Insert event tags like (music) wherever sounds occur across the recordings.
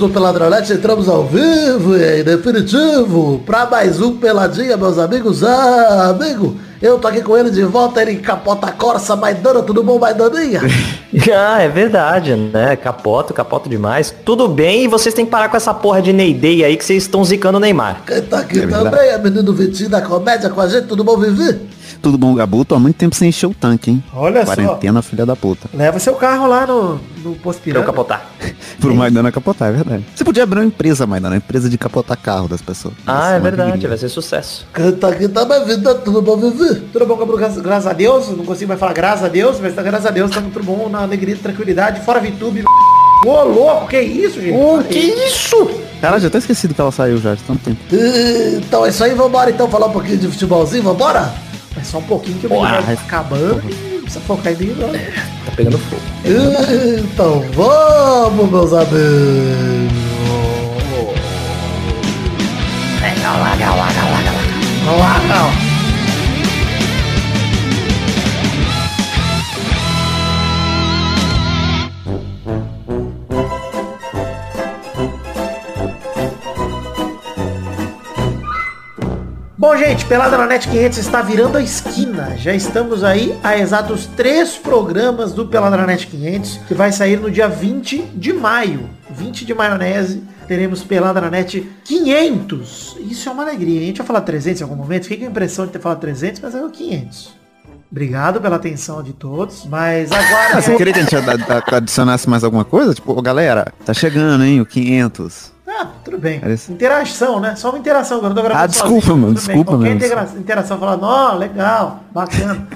do Peladronete, entramos ao vivo e em definitivo para mais um Peladinha, meus amigos. Ah, amigo, eu tô aqui com ele de volta, ele capota Corsa, Maidana, tudo bom, Maidaninha? (laughs) ah, é verdade, né? Capoto, capoto demais. Tudo bem, e vocês têm que parar com essa porra de Neidei aí que vocês estão zicando o Neymar. Quem tá aqui é também é menino Vitinho da comédia com a gente, tudo bom, Vivi? Tudo bom, Gabu? Tô há muito tempo sem encher o tanque, hein? Olha Quarentena, só. Quarentena, filha da puta. Leva seu carro lá no, no posto Piranga. Pra eu capotar. (laughs) Pro Maidana capotar, é verdade. Você podia abrir uma empresa, Maidana, uma empresa de capotar carro das pessoas. Ah, é verdade, vai ser sucesso. Canta aqui, tá bem vida, tudo bom, Vivi? Tudo bom, Gabu? Graças, a Deus, não consigo mais falar graças a Deus, mas tá graças a Deus, tá muito bom, na alegria e tranquilidade, fora VTube. Ô, louco, que isso, gente? Ô, que isso? Cara, já até esquecido que ela saiu já de tanto tempo. Então é isso aí, vambora então falar um pouquinho de futebolzinho, vambora? É só um pouquinho que o menino vai acabando e precisa focar em mim, não. É, tá pegando fogo. Então vamos, meus amigos. Legal, legal, legal, legal. Legal. Bom, gente, Pelada na Net 500 está virando a esquina. Já estamos aí a exatos três programas do Pelada na Net 500, que vai sair no dia 20 de maio. 20 de maionese, teremos Pelada na Net 500. Isso é uma alegria. A gente vai falar 300 em algum momento. Fiquei com a impressão de ter falado 300, mas é o 500. Obrigado pela atenção de todos, mas agora... Ah, você queria que a gente adicionasse mais alguma coisa? Tipo, galera, tá chegando, hein, o 500. Ah, tudo bem. Parece... Interação, né? Só uma interação. Eu não tô gravando ah, desculpa, sozinho. mano. Desculpa, mano. Qualquer interação falando, ó, legal, bacana.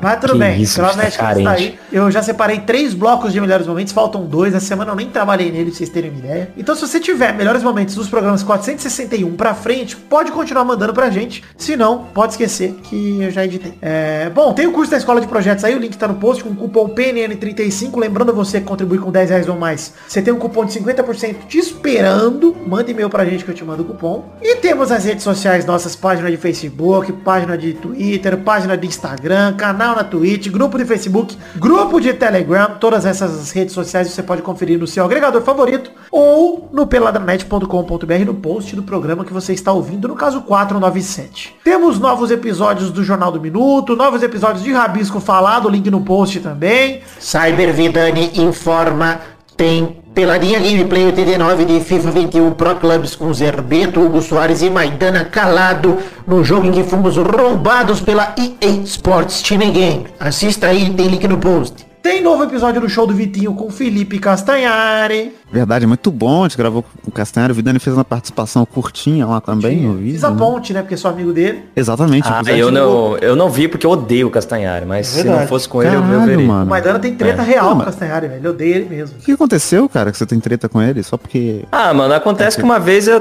Mas tudo que bem, isso, está aí. Eu já separei três blocos de melhores momentos, faltam dois. Essa semana eu nem trabalhei nele, pra vocês terem uma ideia. Então se você tiver melhores momentos dos programas 461 pra frente, pode continuar mandando pra gente. Se não, pode esquecer que eu já editei. É... Bom, tem o curso da Escola de Projetos aí, o link tá no post com o cupom PNN35. Lembrando você que contribui com 10 reais ou mais. Você tem um cupom de 50% te esperando. Manda e-mail pra gente que eu te mando o cupom. E temos as redes sociais nossas, página de Facebook, página de Twitter, página de Instagram, canal canal na Twitch, grupo de Facebook, grupo de Telegram, todas essas redes sociais você pode conferir no seu agregador favorito ou no peladranet.com.br no post do programa que você está ouvindo, no caso 497. Temos novos episódios do Jornal do Minuto, novos episódios de Rabisco Falado, link no post também. Cyber Vidani informa, tem Peladinha Gameplay 89 de FIFA 21 Pro Clubs com Zerbeto, Hugo Soares e Maidana calado no jogo em que fomos roubados pela EA Sports Team Game. Assista aí, tem link no post. Tem novo episódio do show do Vitinho com Felipe Castanhari. Verdade, muito bom. A gente gravou com o Castanhari. O Vidani fez uma participação curtinha lá também no vídeo. Fiz a né? ponte, né? Porque sou amigo dele. Exatamente. Ah, eu não, eu não vi porque eu odeio o Castanhari. Mas é se não fosse com Caralho, ele, eu, eu veria. Mano. O Maidana tem treta é. real não, com o Castanhari, velho. Eu odeio ele mesmo. O que aconteceu, cara, que você tem treta com ele? Só porque... Ah, mano, acontece é que uma vez eu...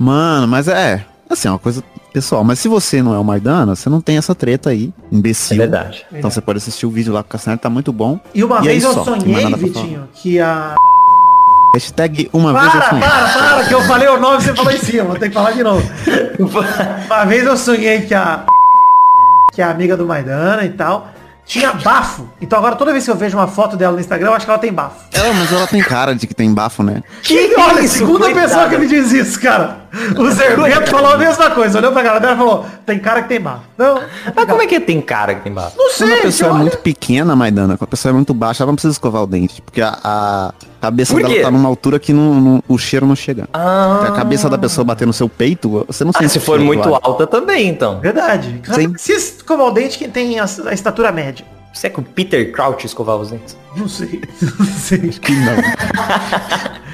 Mano, mas é... Assim, é uma coisa pessoal. Mas se você não é o Maidana, você não tem essa treta aí, imbecil. É verdade. Então você pode assistir o vídeo lá com o Castanheira, tá muito bom. E uma e vez eu só, sonhei, Vitinho, que a... Hashtag uma para, vez eu sonhei. Para, para, que eu falei o nome e você falou em cima, vou ter que falar de novo. uma vez eu sonhei que a... Que é amiga do Maidana e tal tinha bafo. Então agora toda vez que eu vejo uma foto dela no Instagram, eu acho que ela tem bafo. É, mas ela tem cara de que tem bafo, né? Que, olha, isso, segunda coitada. pessoa que me diz isso, cara. (laughs) O Zerbeto falou a mesma coisa. Olhou pra cara dela e falou, tem cara que tem bafo. Não, mas como é que tem cara que tem bafo? Não sei. Quando a pessoa é olha... muito pequena, Maidana, quando a pessoa é muito baixa, ela não precisa escovar o dente. Porque a, a cabeça dela tá numa altura que não, não, o cheiro não chega. Ah. a cabeça da pessoa bater no seu peito, você não ah, sente. se for muito alta também, então. Verdade. Sim. Se escovar o dente, quem tem a, a estatura média. Você é que o Peter Crouch escovava os dentes? Não sei. (laughs) Não sei. Acho que não. (laughs)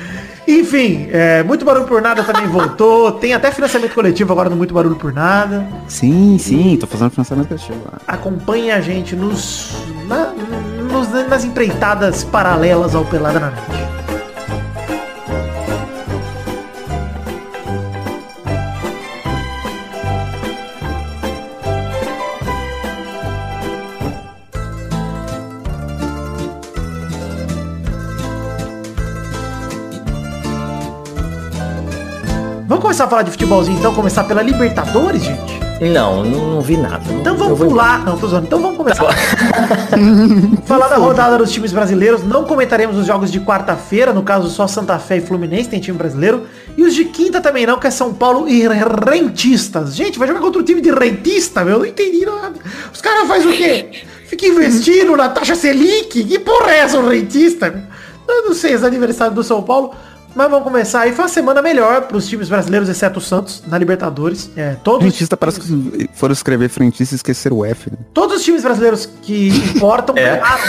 Enfim, é, Muito Barulho por Nada também voltou. (laughs) Tem até financiamento coletivo agora no Muito Barulho por Nada. Sim, sim, tô fazendo financiamento coletivo lá. Acompanhe a gente nos, na, nos, nas empreitadas paralelas ao Pelada na Net. Vamos começar a falar de futebolzinho então, começar pela Libertadores, gente? Não, não, não vi nada. Então vamos pular. Não, tô zoando. Então vamos começar. Tá (laughs) (laughs) Falar da rodada dos times brasileiros. Não comentaremos os jogos de quarta-feira. No caso, só Santa Fé e Fluminense tem time brasileiro. E os de quinta também não, que é São Paulo e Rentistas. Gente, vai jogar contra o time de rentista, meu. Eu não entendi nada. Os caras fazem o quê? Fica investindo na taxa Selic? Que porra é essa, o rentista? Eu não sei, é aniversário do São Paulo. Mas vamos começar aí. Foi uma semana melhor para os times brasileiros, exceto o Santos, na Libertadores. É, todos... Frentista parece que foram escrever frentista e esqueceram o F. Né? Todos os times brasileiros que importam é. ganharam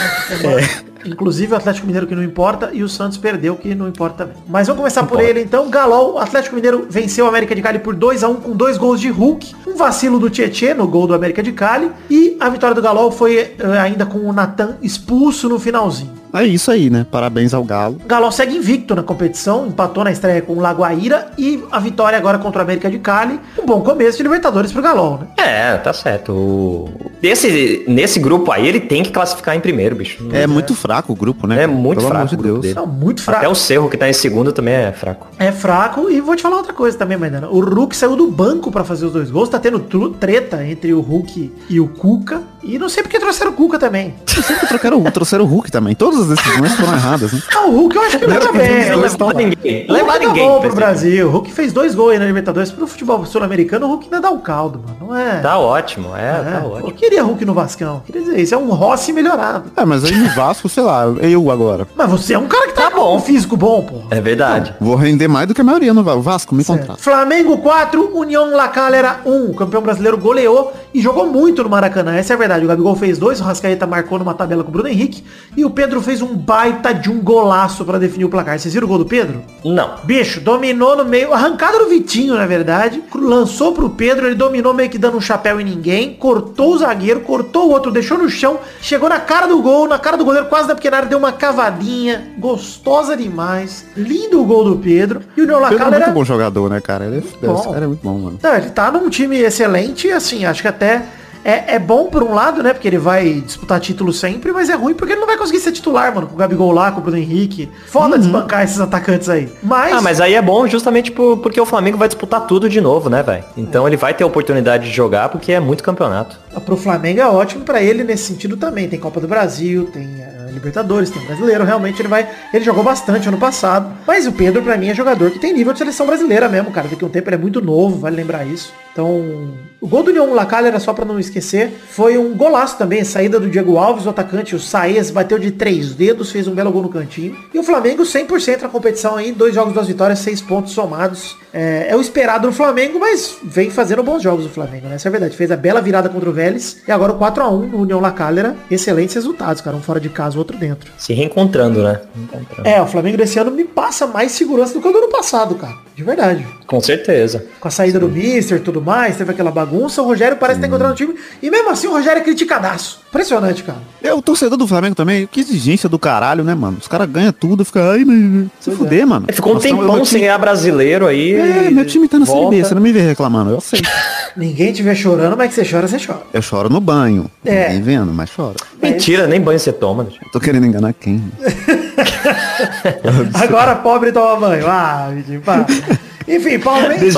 é. Inclusive o Atlético Mineiro que não importa e o Santos perdeu que não importa também. Mas vamos começar por ele então. Galol, o Atlético Mineiro venceu o América de Cali por 2 a 1 com dois gols de Hulk, um vacilo do Tietê no gol do América de Cali e a vitória do Galol foi eh, ainda com o Natan expulso no finalzinho. É isso aí, né? Parabéns ao Galo. Galo segue invicto na competição, empatou na estreia com o Lagoaíra e a vitória agora contra o América de Cali. Um bom começo de Libertadores pro Galo, né? É, tá certo. Esse, nesse grupo aí ele tem que classificar em primeiro, bicho. É, é. muito fraco o grupo, né? É muito Pelo fraco. De Deus. Dele. Não, muito fraco. Até o Cerro que tá em segundo também é fraco. É fraco e vou te falar outra coisa também, Maidana. O Hulk saiu do banco para fazer os dois gols, tá tendo treta entre o Hulk e o Cuca. E não sei porque trouxeram o Cuca também. Não sei porque trocaram, trouxeram o Hulk também. Todas as decisões foram erradas, né? Ah, o Hulk eu acho que leva bem. Não leva ninguém. Leva ninguém. Bom pro Brasil. O Hulk fez dois gols aí na Libertadores. Pro futebol sul-americano, o Hulk ainda dá um caldo, mano. Não é? Tá ótimo, é, é. tá ótimo. Eu queria Hulk no Vascão. Queria dizer, isso é um Rossi melhorado. É, mas aí no Vasco, sei lá, eu agora. Mas você é um cara que tá, tá bom. físico bom, pô. É verdade. Vou render mais do que a maioria no Vasco, me contrata. Flamengo 4, União La Calera 1. O campeão brasileiro goleou e jogou muito no Maracanã. Essa é a verdade. O Gabigol fez dois 2, o Rascaeta marcou numa tabela com o Bruno Henrique. E o Pedro fez um baita de um golaço para definir o placar. Vocês viram o gol do Pedro? Não. Bicho, dominou no meio, arrancada no Vitinho, na verdade. Lançou pro Pedro, ele dominou meio que dando um chapéu em ninguém. Cortou o zagueiro, cortou o outro, deixou no chão. Chegou na cara do gol, na cara do goleiro, quase da pequena área, deu uma cavadinha. Gostosa demais. Lindo o gol do Pedro. E o Neolacala Pedro é muito era... bom jogador, né, cara? Ele é, bom. cara é muito bom, mano. Não, ele tá num time excelente, assim, acho que até é, é bom por um lado, né? Porque ele vai disputar título sempre, mas é ruim porque ele não vai conseguir ser titular, mano. Com o Gabigol lá, com o Bruno Henrique. Foda uhum. desbancar esses atacantes aí. Mas... Ah, mas aí é bom justamente por, porque o Flamengo vai disputar tudo de novo, né, velho? Então é. ele vai ter a oportunidade de jogar porque é muito campeonato. Pro Flamengo é ótimo para ele nesse sentido também. Tem Copa do Brasil, tem uh, Libertadores, tem Brasileiro. Realmente ele vai... Ele jogou bastante ano passado. Mas o Pedro, para mim, é jogador que tem nível de seleção brasileira mesmo, cara. Daqui a um tempo ele é muito novo, vale lembrar isso. Então, o gol do União Lacal era só para não esquecer. Foi um golaço também, saída do Diego Alves, o atacante, o Saez, bateu de três dedos, fez um belo gol no cantinho. E o Flamengo 100% na competição aí, dois jogos, duas vitórias, seis pontos somados. É, é, o esperado no Flamengo, mas vem fazendo bons jogos o Flamengo, né? Essa é a verdade. Fez a bela virada contra o Vélez e agora o 4x1 no União La Excelentes resultados, cara. Um fora de casa, o outro dentro. Se reencontrando, né? Reencontrando. É, o Flamengo desse ano me passa mais segurança do que o do ano passado, cara. De verdade. Com certeza. Com a saída Sim. do Mister e tudo mais, teve aquela bagunça, o Rogério parece estar encontrando o time. E mesmo assim o Rogério é criticadaço. Impressionante, cara. É, o torcedor do Flamengo também, que exigência do caralho, né, mano? Os caras ganham tudo, fica, ai, mas... Se pois fuder, é. mano. Ficou um tempão sem ganhar brasileiro aí. É, meu time tá na Série B, você não me vê reclamando, eu sei. (laughs) Ninguém te vê chorando, mas que você chora, você chora. Eu choro no banho. É. Ninguém vendo, mas choro. Mentira, nem banho você toma. Tô querendo enganar quem? (laughs) (laughs) Agora pobre toma banho. Ah, me pá. Enfim, Palmeiras.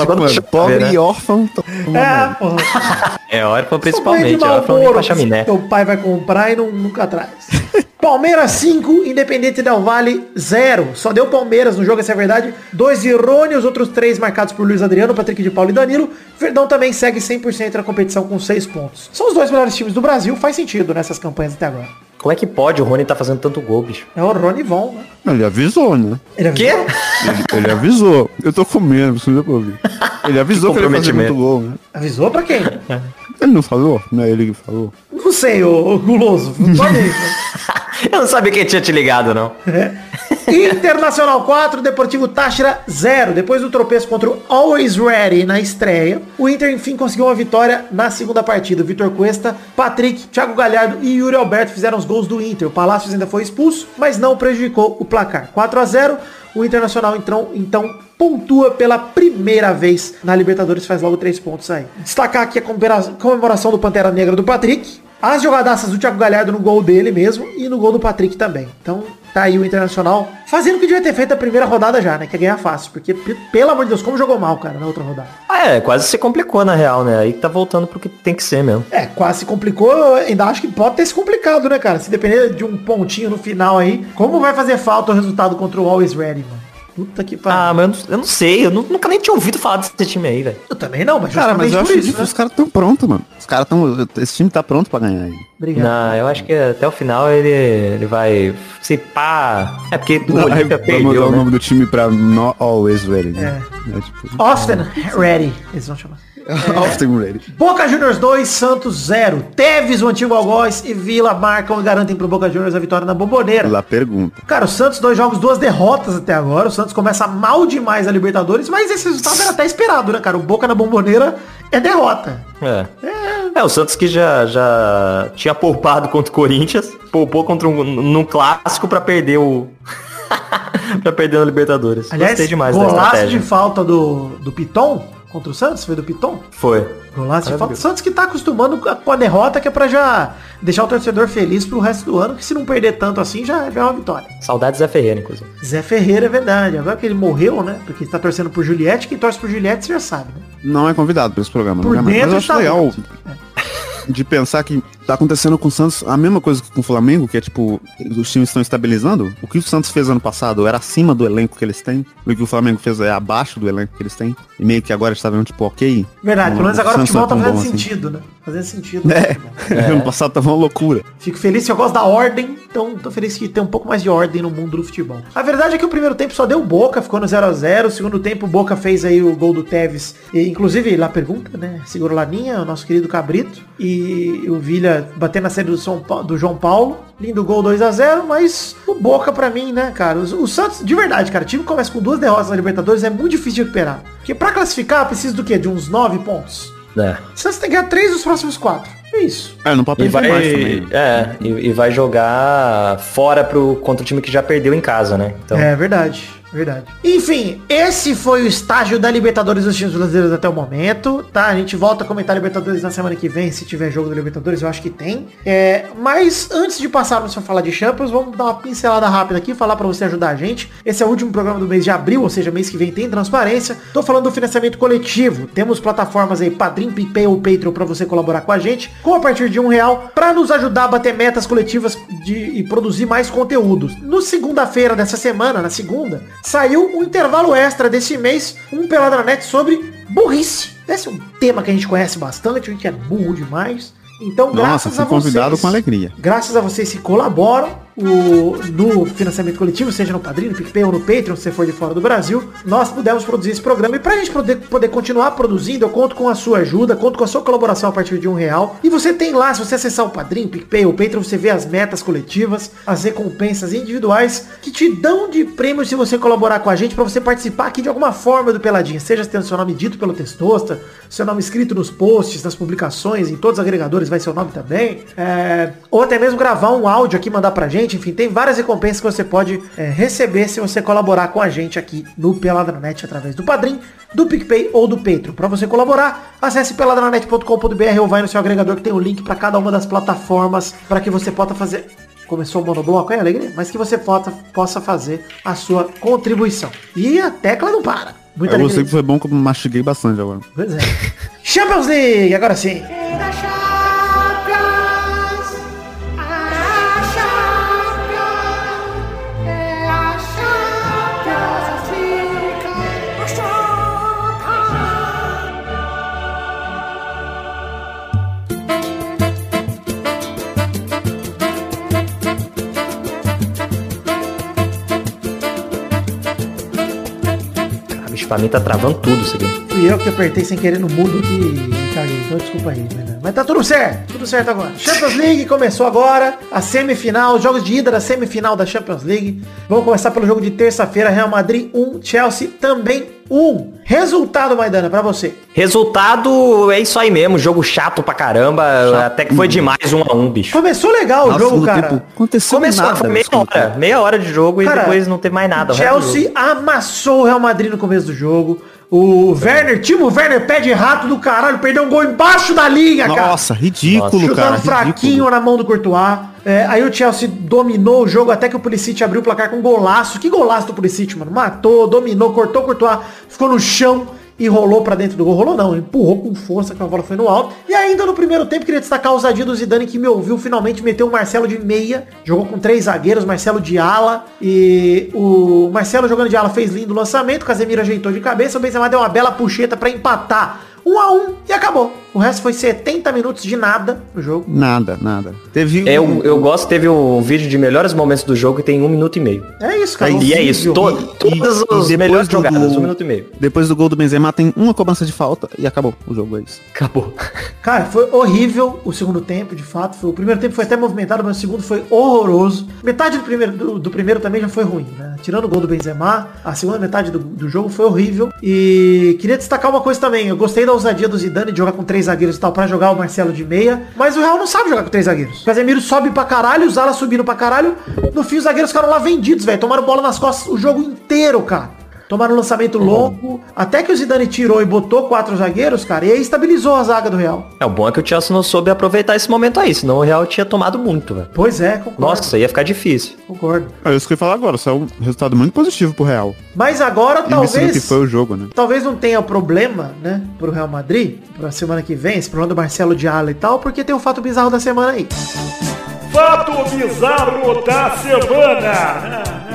Pobre né? e órfão. É, porra. É órfão principalmente. É órfão pra chaminé. Teu pai vai comprar e não, nunca traz. (laughs) Palmeiras 5, Independente Del Vale 0. Só deu Palmeiras no jogo, essa é a verdade. Dois de Rony, os outros três marcados por Luiz Adriano, Patrick de Paulo e Danilo. Verdão também segue 100% na competição com 6 pontos. São os dois melhores times do Brasil, faz sentido nessas campanhas até agora. Como é que pode o Rony tá fazendo tanto gol, bicho? É o Rony Von, né? Ele avisou, né? Ele avisou? Quê? Ele, ele avisou. Eu tô com medo, você pra ouvir. Ele avisou que, (laughs) que ele ia fazer muito gol, né? Avisou pra quem? Ele não falou? Não é ele que falou? Não sei, ô, guloso. (laughs) (laughs) Eu não sabia que tinha te ligado, não. É. Internacional 4, Deportivo Táchira 0. Depois do tropeço contra o Always Ready na estreia, o Inter enfim conseguiu uma vitória na segunda partida. Vitor Cuesta, Patrick, Thiago Galhardo e Yuri Alberto fizeram os gols do Inter. O Palácios ainda foi expulso, mas não prejudicou o placar. 4 a 0 o Internacional então, então pontua pela primeira vez na Libertadores, faz logo três pontos aí. Destacar aqui a comemoração do Pantera Negra do Patrick, As jogadaças do Thiago Galhardo no gol dele mesmo e no gol do Patrick também. Então, tá aí o Internacional fazendo o que devia ter feito a primeira rodada já, né? Que é ganhar fácil. Porque, pelo amor de Deus, como jogou mal, cara, na outra rodada. Ah, é, quase se complicou na real, né? Aí tá voltando pro que tem que ser mesmo. É, quase se complicou. Eu ainda acho que pode ter se complicado, né, cara? Se depender de um pontinho no final aí, como vai fazer falta o resultado contra o Always Ready, mano? Puta que pariu. Ah, mas eu não, eu não sei, eu nunca nem tinha ouvido falar desse time aí, velho. Eu também não, mas Cara, mas eu acho isso, né? os caras tão prontos, mano. Os caras tão. Esse time tá pronto pra ganhar aí. Obrigado. Não, eu acho que até o final ele, ele vai. Se pá. É porque o não, Olímpia perdeu. Mudar né? o nome do time pra Not Always Ready. Né? É. É, tipo... Often Ready. Eles vão chamar. Often ready. Boca Juniors 2, Santos 0. Teves, o antigo algoz e Vila marcam e garantem pro Boca Juniors a vitória na bomboneira. Lá pergunta. Cara, o Santos, dois jogos, duas derrotas até agora. O Santos começa mal demais a Libertadores, mas esse resultado era até esperado, né, cara? O Boca na bomboneira é derrota. É. É, é o Santos que já, já tinha poupado contra o Corinthians, poupou contra um, num clássico para perder o... (laughs) pra perder na Libertadores. Aliás, Gostei demais golaço de falta do, do Piton contra o Santos? Foi do Piton? Foi. Golaço de falta. O Santos que tá acostumando com a derrota, que é pra já deixar o torcedor feliz pro resto do ano, que se não perder tanto assim, já é uma vitória. Saudades Zé Ferreira, inclusive. Zé Ferreira é verdade. Agora que ele morreu, né? Porque está torcendo por Juliette, quem torce por Juliette você já sabe, né? Não é convidado para esse programa. Por não é dentro Mas eu acho tá legal. É (laughs) de pensar que tá acontecendo com o Santos a mesma coisa que com o Flamengo, que é tipo, os times estão estabilizando. O que o Santos fez ano passado era acima do elenco que eles têm. O que o Flamengo fez é abaixo do elenco que eles têm. E meio que agora estavam tipo, ok. Verdade, pelo menos agora o futebol tá fazendo assim. sentido, assim. né? Fazendo sentido. É. é. (laughs) Ano passado tava uma loucura. Fico feliz que eu gosto da ordem, então tô feliz que tem um pouco mais de ordem no mundo do futebol. A verdade é que o primeiro tempo só deu Boca, ficou no 0 a 0 O segundo tempo, Boca fez aí o gol do Tevez. E, inclusive, lá pergunta, né? Segura Laninha, o nosso querido Cabrito. E o Vilha batendo na série do, São do João Paulo. Lindo gol 2 a 0 mas o Boca pra mim, né, cara? O, o Santos, de verdade, cara, o time começa com duas derrotas na Libertadores, é muito difícil de recuperar. Porque pra classificar, precisa do quê? De uns 9 pontos? É. O Santos tem que ganhar 3 dos próximos 4. É isso. É, não pode perder vai, mais também. É, e, e, vai jogar fora pro, contra o time que já perdeu em casa, né? Então... É verdade. Verdade. Enfim, esse foi o estágio da Libertadores dos times brasileiros até o momento, tá? A gente volta a comentar Libertadores na semana que vem, se tiver jogo da Libertadores, eu acho que tem. É, mas antes de passarmos a falar de Champions, vamos dar uma pincelada rápida aqui, falar para você ajudar a gente. Esse é o último programa do mês de abril, ou seja, mês que vem tem transparência. Tô falando do financiamento coletivo. Temos plataformas aí, Padrim, PicPay ou Patreon para você colaborar com a gente, com a partir de um real, para nos ajudar a bater metas coletivas de, e produzir mais conteúdos. No segunda-feira dessa semana, na segunda, saiu um intervalo extra desse mês, um Peladranet sobre burrice. Esse é um tema que a gente conhece bastante, a gente é burro demais. Então, Nossa, graças a vocês, convidado com alegria. Graças a vocês que colaboram, o, no financiamento coletivo, seja no Padrinho, no PicPay ou no Patreon, se for de fora do Brasil, nós pudemos produzir esse programa. E pra gente poder, poder continuar produzindo, eu conto com a sua ajuda, conto com a sua colaboração a partir de um real. E você tem lá, se você acessar o Padrinho, PicPay ou Patreon, você vê as metas coletivas, as recompensas individuais que te dão de prêmio se você colaborar com a gente, para você participar aqui de alguma forma do Peladinha. Seja tendo seu nome dito pelo Testosta, seu nome escrito nos posts, nas publicações, em todos os agregadores vai ser o nome também. É, ou até mesmo gravar um áudio aqui, mandar pra gente gente, enfim, tem várias recompensas que você pode é, receber se você colaborar com a gente aqui no Peladranet através do Padrim, do PicPay ou do Patreon. Para você colaborar, acesse peladranet.com.br ou vai no seu agregador que tem o link para cada uma das plataformas para que você possa fazer começou o monobloco, é alegria, mas que você possa, possa fazer a sua contribuição. E a tecla não para. Muita eu sei que foi bom que eu mastiguei bastante agora. Pois é. (laughs) Champions League, agora sim. Mim tá travando tudo aqui. Fui eu que apertei sem querer no mudo aqui e caguei. Então desculpa aí, Mas tá tudo certo. Tudo certo agora. Champions League começou agora. A semifinal, os jogos de ida da semifinal da Champions League. Vamos começar pelo jogo de terça-feira. Real Madrid 1, Chelsea também 1. Resultado, Maidana, pra você. Resultado é isso aí mesmo, jogo chato pra caramba, chato. até que foi demais um a um, bicho. Começou legal Nossa, o jogo, cara. Tempo, aconteceu Começou, nada, foi meia hora, meia hora de jogo cara, e depois não teve mais nada. Chelsea amassou o Real Madrid no começo do jogo. O Werner, Timo Werner pé de rato do caralho, perdeu um gol embaixo da linha, cara. Nossa, ridículo, Nossa. cara. fraquinho ridículo. na mão do Courtois. É, aí o Chelsea dominou o jogo até que o Pulisic abriu o placar com um golaço. Que golaço do Pulisic, mano. Matou, dominou, cortou o Courtois, ficou no chão e rolou para dentro do gol. Rolou não, empurrou com força que a bola foi no alto. E ainda no primeiro tempo, queria destacar a ousadia do Zidane que me ouviu, finalmente meteu o Marcelo de meia. Jogou com três zagueiros, Marcelo de ala. E o Marcelo jogando de ala fez lindo lançamento, o Casemiro ajeitou de cabeça, o Benzema deu uma bela puxeta para empatar. 1 a 1 e acabou. O resto foi 70 minutos de nada no jogo. Nada, nada. Teve é, um... eu, eu gosto, teve um vídeo de melhores momentos do jogo que tem um minuto e meio. É isso, cara. E é isso. To, e, todas as melhores jogadas, gol, um minuto e meio. Depois do gol do Benzema tem uma cobrança de falta e acabou o jogo, é isso. Acabou. Cara, foi horrível o segundo tempo, de fato. Foi, o primeiro tempo foi até movimentado, mas o segundo foi horroroso. Metade do primeiro, do, do primeiro também já foi ruim, né? Tirando o gol do Benzema, a segunda metade do, do jogo foi horrível. E queria destacar uma coisa também. Eu gostei da ousadia do Zidane de jogar com três zagueiros e tal, pra jogar o Marcelo de meia. Mas o Real não sabe jogar com três zagueiros. O Casemiro sobe pra caralho, os alas subindo pra caralho. No fim, os zagueiros ficaram lá vendidos, velho. Tomaram bola nas costas o jogo inteiro, cara. Tomaram um lançamento longo, até que o Zidane tirou e botou quatro zagueiros, cara, e aí estabilizou a zaga do Real. É, o bom é que o Chelsea não soube aproveitar esse momento aí, senão o Real tinha tomado muito, velho. Pois é, concordo. Nossa, ia ficar difícil. Concordo. É isso que eu ia falar agora, só é um resultado muito positivo pro Real. Mas agora e talvez... que foi o jogo, né? Talvez não tenha problema, né, pro Real Madrid, pra semana que vem, esse problema do Marcelo de Ala e tal, porque tem o fato bizarro da semana aí. Fato bizarro da semana!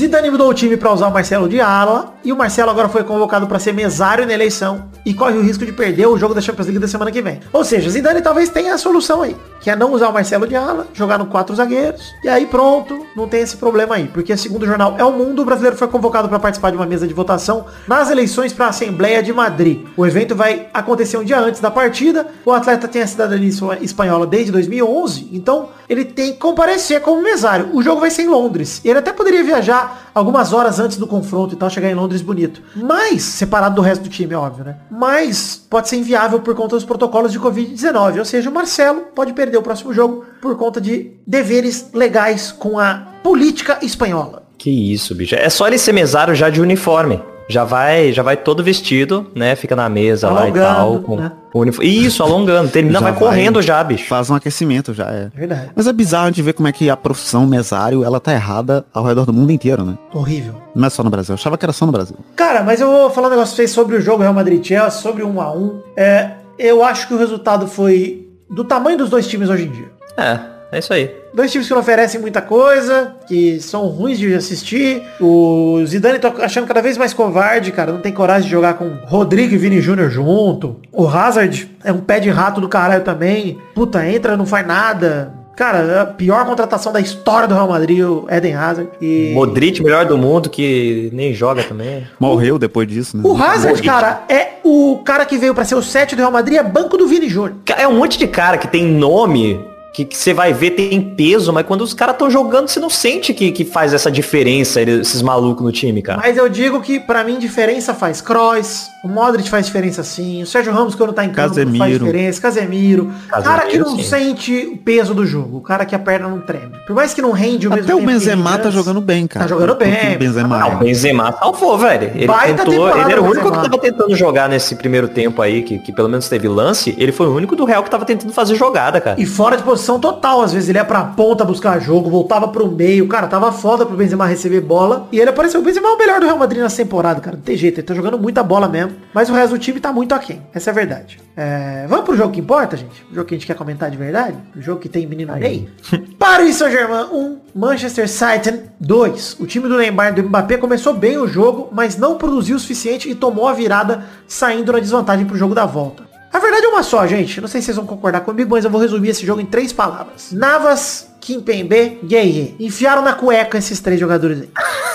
Zidane mudou o time para usar o Marcelo de ala e o Marcelo agora foi convocado para ser mesário na eleição e corre o risco de perder o jogo da Champions League da semana que vem. Ou seja, Zidane talvez tenha a solução aí, que é não usar o Marcelo de ala, jogar no quatro zagueiros e aí pronto, não tem esse problema aí, porque segundo o jornal É o Mundo, o brasileiro foi convocado para participar de uma mesa de votação nas eleições para a Assembleia de Madrid. O evento vai acontecer um dia antes da partida. O atleta tem a cidadania espanhola desde 2011, então ele tem que comparecer como mesário. O jogo vai ser em Londres. Ele até poderia viajar algumas horas antes do confronto e tal, chegar em Londres bonito. Mas, separado do resto do time, é óbvio, né? Mas pode ser inviável por conta dos protocolos de Covid-19. Ou seja, o Marcelo pode perder o próximo jogo por conta de deveres legais com a política espanhola. Que isso, bicho. É só ele ser mesário já de uniforme já vai, já vai todo vestido, né? Fica na mesa alongando, lá e tal. Com né? uniforme. Isso, alongando. Termina, vai, vai, correndo já, bicho. Faz um aquecimento já, é. Verdade. Mas é bizarro a gente ver como é que a profissão mesário, ela tá errada ao redor do mundo inteiro, né? Horrível. Não é só no Brasil. Eu achava que era só no Brasil. Cara, mas eu vou falar um negócio pra vocês sobre o jogo Real Madrid-Chelsea, sobre um a um. É, eu acho que o resultado foi do tamanho dos dois times hoje em dia. É. É isso aí. Dois times que não oferecem muita coisa, que são ruins de assistir. O Zidane tá achando cada vez mais covarde, cara. Não tem coragem de jogar com Rodrigo e Vini Júnior junto. O Hazard é um pé de rato do caralho também. Puta, entra, não faz nada. Cara, a pior contratação da história do Real Madrid, o Eden Hazard. E... Modric, melhor do mundo, que nem joga também. Morreu depois disso, né? O Hazard, Modric. cara, é o cara que veio para ser o 7 do Real Madrid, é banco do Vini Júnior. É um monte de cara que tem nome, que você vai ver tem peso, mas quando os caras estão jogando, você não sente que, que faz essa diferença, esses malucos no time, cara. Mas eu digo que, para mim, diferença faz Kroos, o Modric faz diferença sim, o Sérgio Ramos, quando tá em campo, Casemiro. faz diferença, Casemiro. Casemiro cara que não sim. sente o peso do jogo, o cara que a perna não treme. Por mais que não rende o Até mesmo Até o Benzema tá jogando bem, cara. Tá jogando bem. O Benzema, ah, o Benzema salvou, velho. Ele, tentou, ele era o único que tava tentando jogar nesse primeiro tempo aí, que, que pelo menos teve lance, ele foi o único do Real que tava tentando fazer jogada, cara. E fora de posição total, às vezes vezes ele ia pra ponta buscar jogo, voltava pro meio. Cara, tava foda pro Benzema receber bola. E ele apareceu. O Benzema é o melhor do Real Madrid nessa temporada, cara. Não tem jeito, ele tá jogando muita bola mesmo. Mas o resto do time tá muito aquém. Essa é a verdade. É... Vamos pro jogo que importa, gente? O jogo que a gente quer comentar de verdade? O jogo que tem menino Ney? (laughs) Paris Saint-Germain 1, Manchester City 2. O time do Neymar e do Mbappé começou bem o jogo, mas não produziu o suficiente e tomou a virada, saindo na desvantagem pro jogo da volta. A verdade é uma só, gente. Não sei se vocês vão concordar comigo, mas eu vou resumir esse jogo em três palavras. Navas, Kimpembe, Gueye. Enfiaram na cueca esses três jogadores aí. (laughs)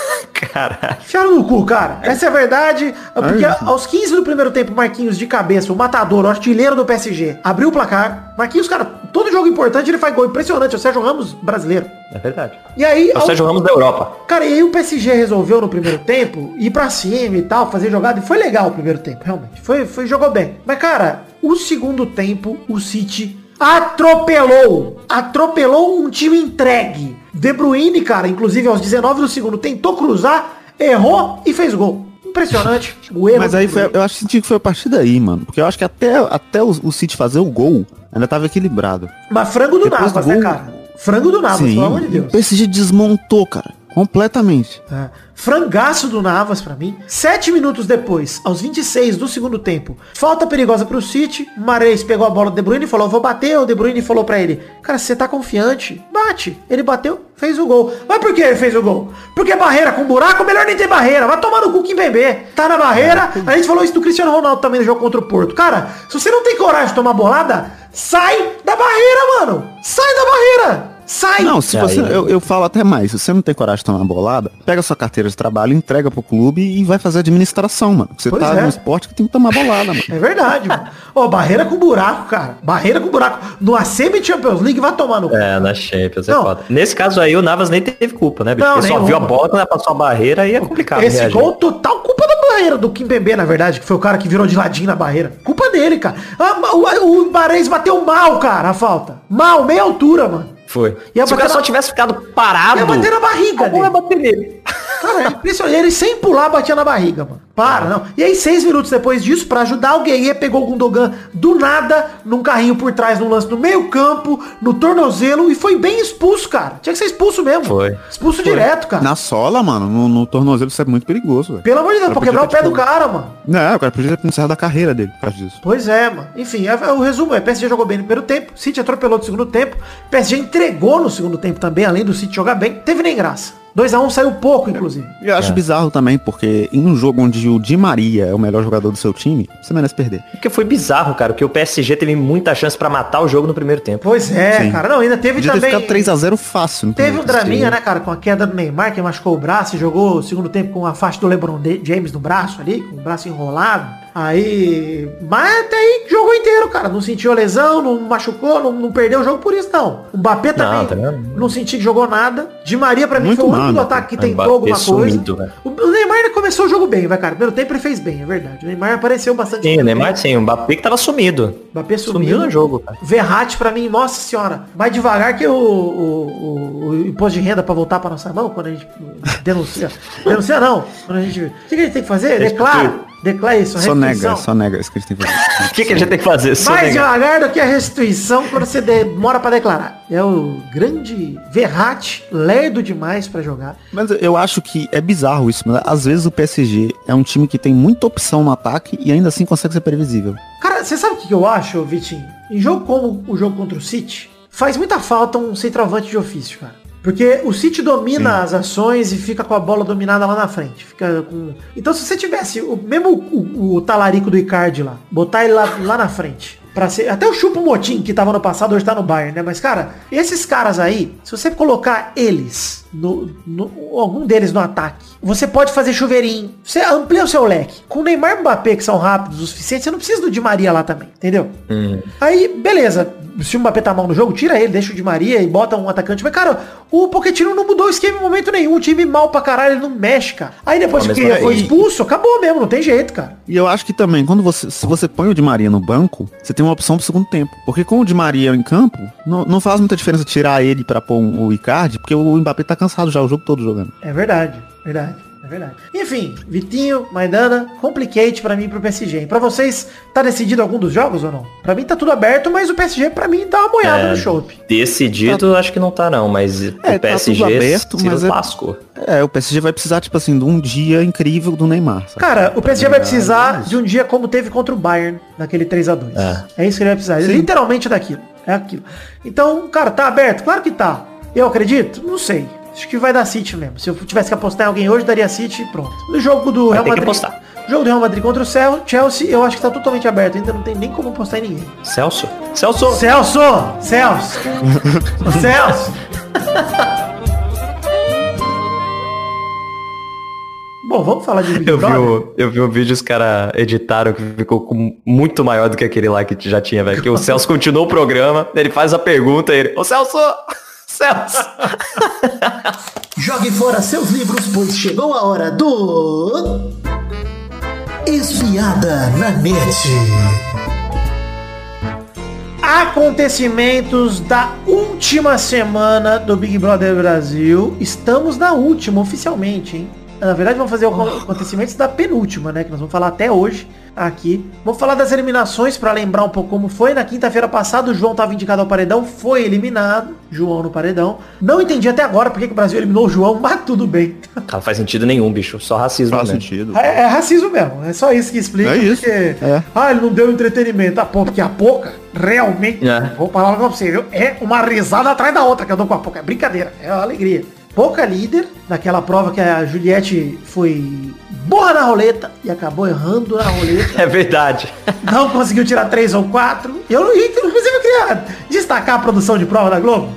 Caralho. Enfiaram no cu, cara. Essa é a verdade. Porque aos 15 do primeiro tempo, Marquinhos de cabeça, o matador, o artilheiro do PSG, abriu o placar. Marquinhos, cara, todo jogo importante ele faz gol. Impressionante. É o Sérgio Ramos brasileiro. É verdade. E aí... É o Sérgio Ramos da Europa. Cara, e aí o PSG resolveu no primeiro tempo ir pra cima e tal, fazer jogada. E foi legal o primeiro tempo, realmente. Foi, foi jogou bem. Mas, cara, o segundo tempo, o City atropelou. Atropelou um time entregue. De Bruyne, cara, inclusive aos 19 do segundo, tentou cruzar, errou e fez gol. Impressionante (laughs) o erro. Mas aí foi, eu acho que foi a partir daí, mano. Porque eu acho que até, até o, o City fazer o gol, ainda tava equilibrado. Mas frango do Depois Navas, do né, gol- cara? Frango do Navas, Sim, pelo amor de Deus. o PSG desmontou, cara. Completamente. É. Frangaço do Navas pra mim. Sete minutos depois, aos 26 do segundo tempo, falta perigosa pro City. Mares pegou a bola do De Bruyne e falou, vou bater. O De Bruyne falou pra ele, cara, você tá confiante, bate. Ele bateu, fez o gol. Mas por que ele fez o gol? Porque barreira com buraco, melhor nem ter barreira. Vai tomar no cu que bebê. Tá na barreira. A gente falou isso do Cristiano Ronaldo também no jogo contra o Porto. Cara, se você não tem coragem de tomar bolada, sai da barreira, mano. Sai da barreira. Sai. Não, se É, você. aí- Eu, eu falo até mais. Se você não tem coragem de tomar uma bolada, pega sua carteira de trabalho, entrega pro clube e vai fazer administração, mano. Você Pois tá é. no esporte que tem que tomar bolada, mano. É verdade, mano. Ó, barreira com buraco, cara. Barreira com buraco. No ACB Champions League vai tomar no cu. É, na Champions, é Não. foda. Nesse caso aí, o Navas nem teve culpa, né, bicho? Não, Ele só viu a bola ela passou a barreira aí é complicado Esse reagir. gol total culpa da barreira do Kimpembe, na verdade, que foi o cara que virou de ladinho na barreira. Culpa dele, cara. Ah, o, o Barês bateu mal, cara, a falta. Mal, meia altura, mano. Foi. Ia Se o cara só tivesse ficado parado... Ia bater na barriga a ia dele. bater nele. Cara, é impressionante. Ele sem pular batia na barriga, mano. Para, não. E aí, seis minutos depois disso, pra ajudar o Guerreiro, pegou o Gundogan do nada, num carrinho por trás, num lance no meio campo, no tornozelo, e foi bem expulso, cara. Tinha que ser expulso mesmo. Foi. Expulso direto, cara. Na sola, mano, no, no tornozelo isso é muito perigoso, velho. Pelo amor de Deus, pra quebrar o pé do tipo, cara, mano. Não, o cara podia ter encerrado a carreira dele por causa disso. Pois é, mano. Enfim, é- é- o resumo é, PSG jogou bem no primeiro tempo, City atropelou no segundo tempo, PSG entregou no segundo tempo também, além do City jogar bem, teve nem graça. 2x1 saiu pouco, inclusive. E eu acho bizarro também, porque em um jogo onde o Di Maria é o melhor jogador do seu time, você merece perder. Porque foi bizarro, cara, porque o PSG teve muita chance pra matar o jogo no primeiro tempo. Pois é, Sim. cara. Não, ainda teve Podia ter também... ficado 3x0 fácil. no Teve um draminha, né, cara, com a queda do Neymar, que machucou o braço e jogou o segundo tempo com a faixa do LeBron De- James no braço ali, com o braço enrolado. Aí. Mas até aí jogou inteiro, cara. Não sentiu a lesão, não machucou, não, não perdeu o jogo por isso, não. O Mbappé também tá não, senti que jogou nada. De Maria, pra mim, Muito foi o único né? ataque que O tentou Mbappé alguma coisa. sumido, velho. O o Neymar começou o jogo bem, vai, cara. Primeiro tempo ele fez bem, é verdade. O Neymar apareceu bastante. Sim, o bem. Neymar sim, o Mbappé que tava sumido. Mbappé sumiu. Sumiu no jogo, cara. Verratti pra mim, nossa senhora, mais devagar que o, o, o- o imposto de renda pra voltar pra nossa mão quando a gente denuncia. (laughs) denuncia não. Quando a gente. O que, que a gente tem que fazer? Declara. Declara isso. Só restituição. nega, só nega isso que a gente tem que fazer. O que, que a gente tem que fazer? Só Mais negar. devagar do que a restituição quando você demora pra declarar. É o grande Verratti, lerdo demais pra jogar. Mas eu acho que é bizarro isso, mas às vezes o PSG é um time que tem muita opção no ataque e ainda assim consegue ser previsível. Cara, você sabe o que que eu acho, Vitinho? Em jogo como o jogo contra o City, faz muita falta um centroavante de ofício, cara. Porque o City domina as ações e fica com a bola dominada lá na frente. Fica com... Então se você tivesse o mesmo o, o talarico do Icardi lá, botar ele lá, lá na frente. Pra ser, até o Chupo Motim, que tava no passado, hoje tá no Bayern, né? Mas, cara, esses caras aí, se você colocar eles, no, no- algum deles no ataque, você pode fazer chuveirinho. Você amplia o seu leque. Com o Neymar e Mbappé, que são rápidos o suficiente, você não precisa do Di Maria lá também, entendeu? Aí, beleza. Se o Mbappé tá mal no jogo, tira ele, deixa o Di Maria e bota um atacante. Mas, cara, o Pochettino não mudou o esquema em momento nenhum. O time mal pra caralho, ele não mexe, cara. Aí depois que ele foi expulso, acabou mesmo, não tem jeito, cara. E eu acho que também, quando você, se você põe o Di Maria no banco, você tem uma opção pro segundo tempo. Porque com o Di Maria em campo, não, não faz muita diferença tirar ele pra pôr um- o Icardi, porque o Mbappé tá cansado já o jogo todo jogando. É verdade, verdade. É verdade. Enfim, Vitinho, Maidana, complicate pra mim e pro PSG. E pra vocês, tá decidido algum dos jogos ou não? Pra mim tá tudo aberto, mas o PSG pra mim tá uma moiada É, no chope. Decidido, acho que não tá não, mas É, o tá PSG tudo aberto, mas é- lascou. É, o PSG vai precisar, tipo assim, de um dia incrível do Neymar. sabe? Cara, o PSG vai precisar de um dia como teve contra o Bayern, naquele 3x2. É. É. isso que ele vai precisar. Literalmente daquilo. É aquilo. Então, cara, tá aberto? Claro que tá. Eu acredito? Não sei. Acho que vai dar City mesmo. Se eu tivesse que apostar em alguém hoje, daria City e pronto. No jogo do Vai Real Madrid. apostar. Jogo do Real Madrid contra o Chelsea, eu acho que tá totalmente aberto. Ainda não tem nem como apostar em ninguém. Celso? Celso! Celso! Celso! (laughs) Celso! Bom, vamos falar de Big Eu vi, o, eu vi o vídeo, os caras editaram que ficou com- muito maior do que aquele lá que já tinha, velho. Que o (laughs) Celso continuou o programa, ele faz a pergunta, ele, ô Celso! Celso! Jogue fora seus livros, pois chegou a hora do. Espiada na net. Acontecimentos da última semana do Big Brother Brasil. Estamos na última, oficialmente, hein? Na verdade, vamos fazer os acontecimentos da penúltima, né? Que nós vamos falar até hoje aqui. Vamos falar das eliminações para lembrar um pouco como foi. Na quinta-feira passada, o João estava indicado ao paredão, foi eliminado. João no paredão. Não entendi até agora porque que o Brasil eliminou o João, (laughs) mas tudo bem. Cara, não faz sentido nenhum, bicho. Só racismo Faz mesmo. sentido. É, é racismo mesmo, é só isso que explica. É isso, Porque, é. Ah, ele não deu entretenimento. Ah, pô, porque a Poca, realmente, É. vou falar pra você, viu? É uma risada atrás da outra que eu dou com a Poca. É brincadeira, é uma alegria. Poca líder, naquela prova que a Juliette foi boa na roleta e acabou errando na roleta. (laughs) É verdade. não conseguiu tirar três ou quatro. Eu, inclusive, eu queria destacar a produção de prova da Globo.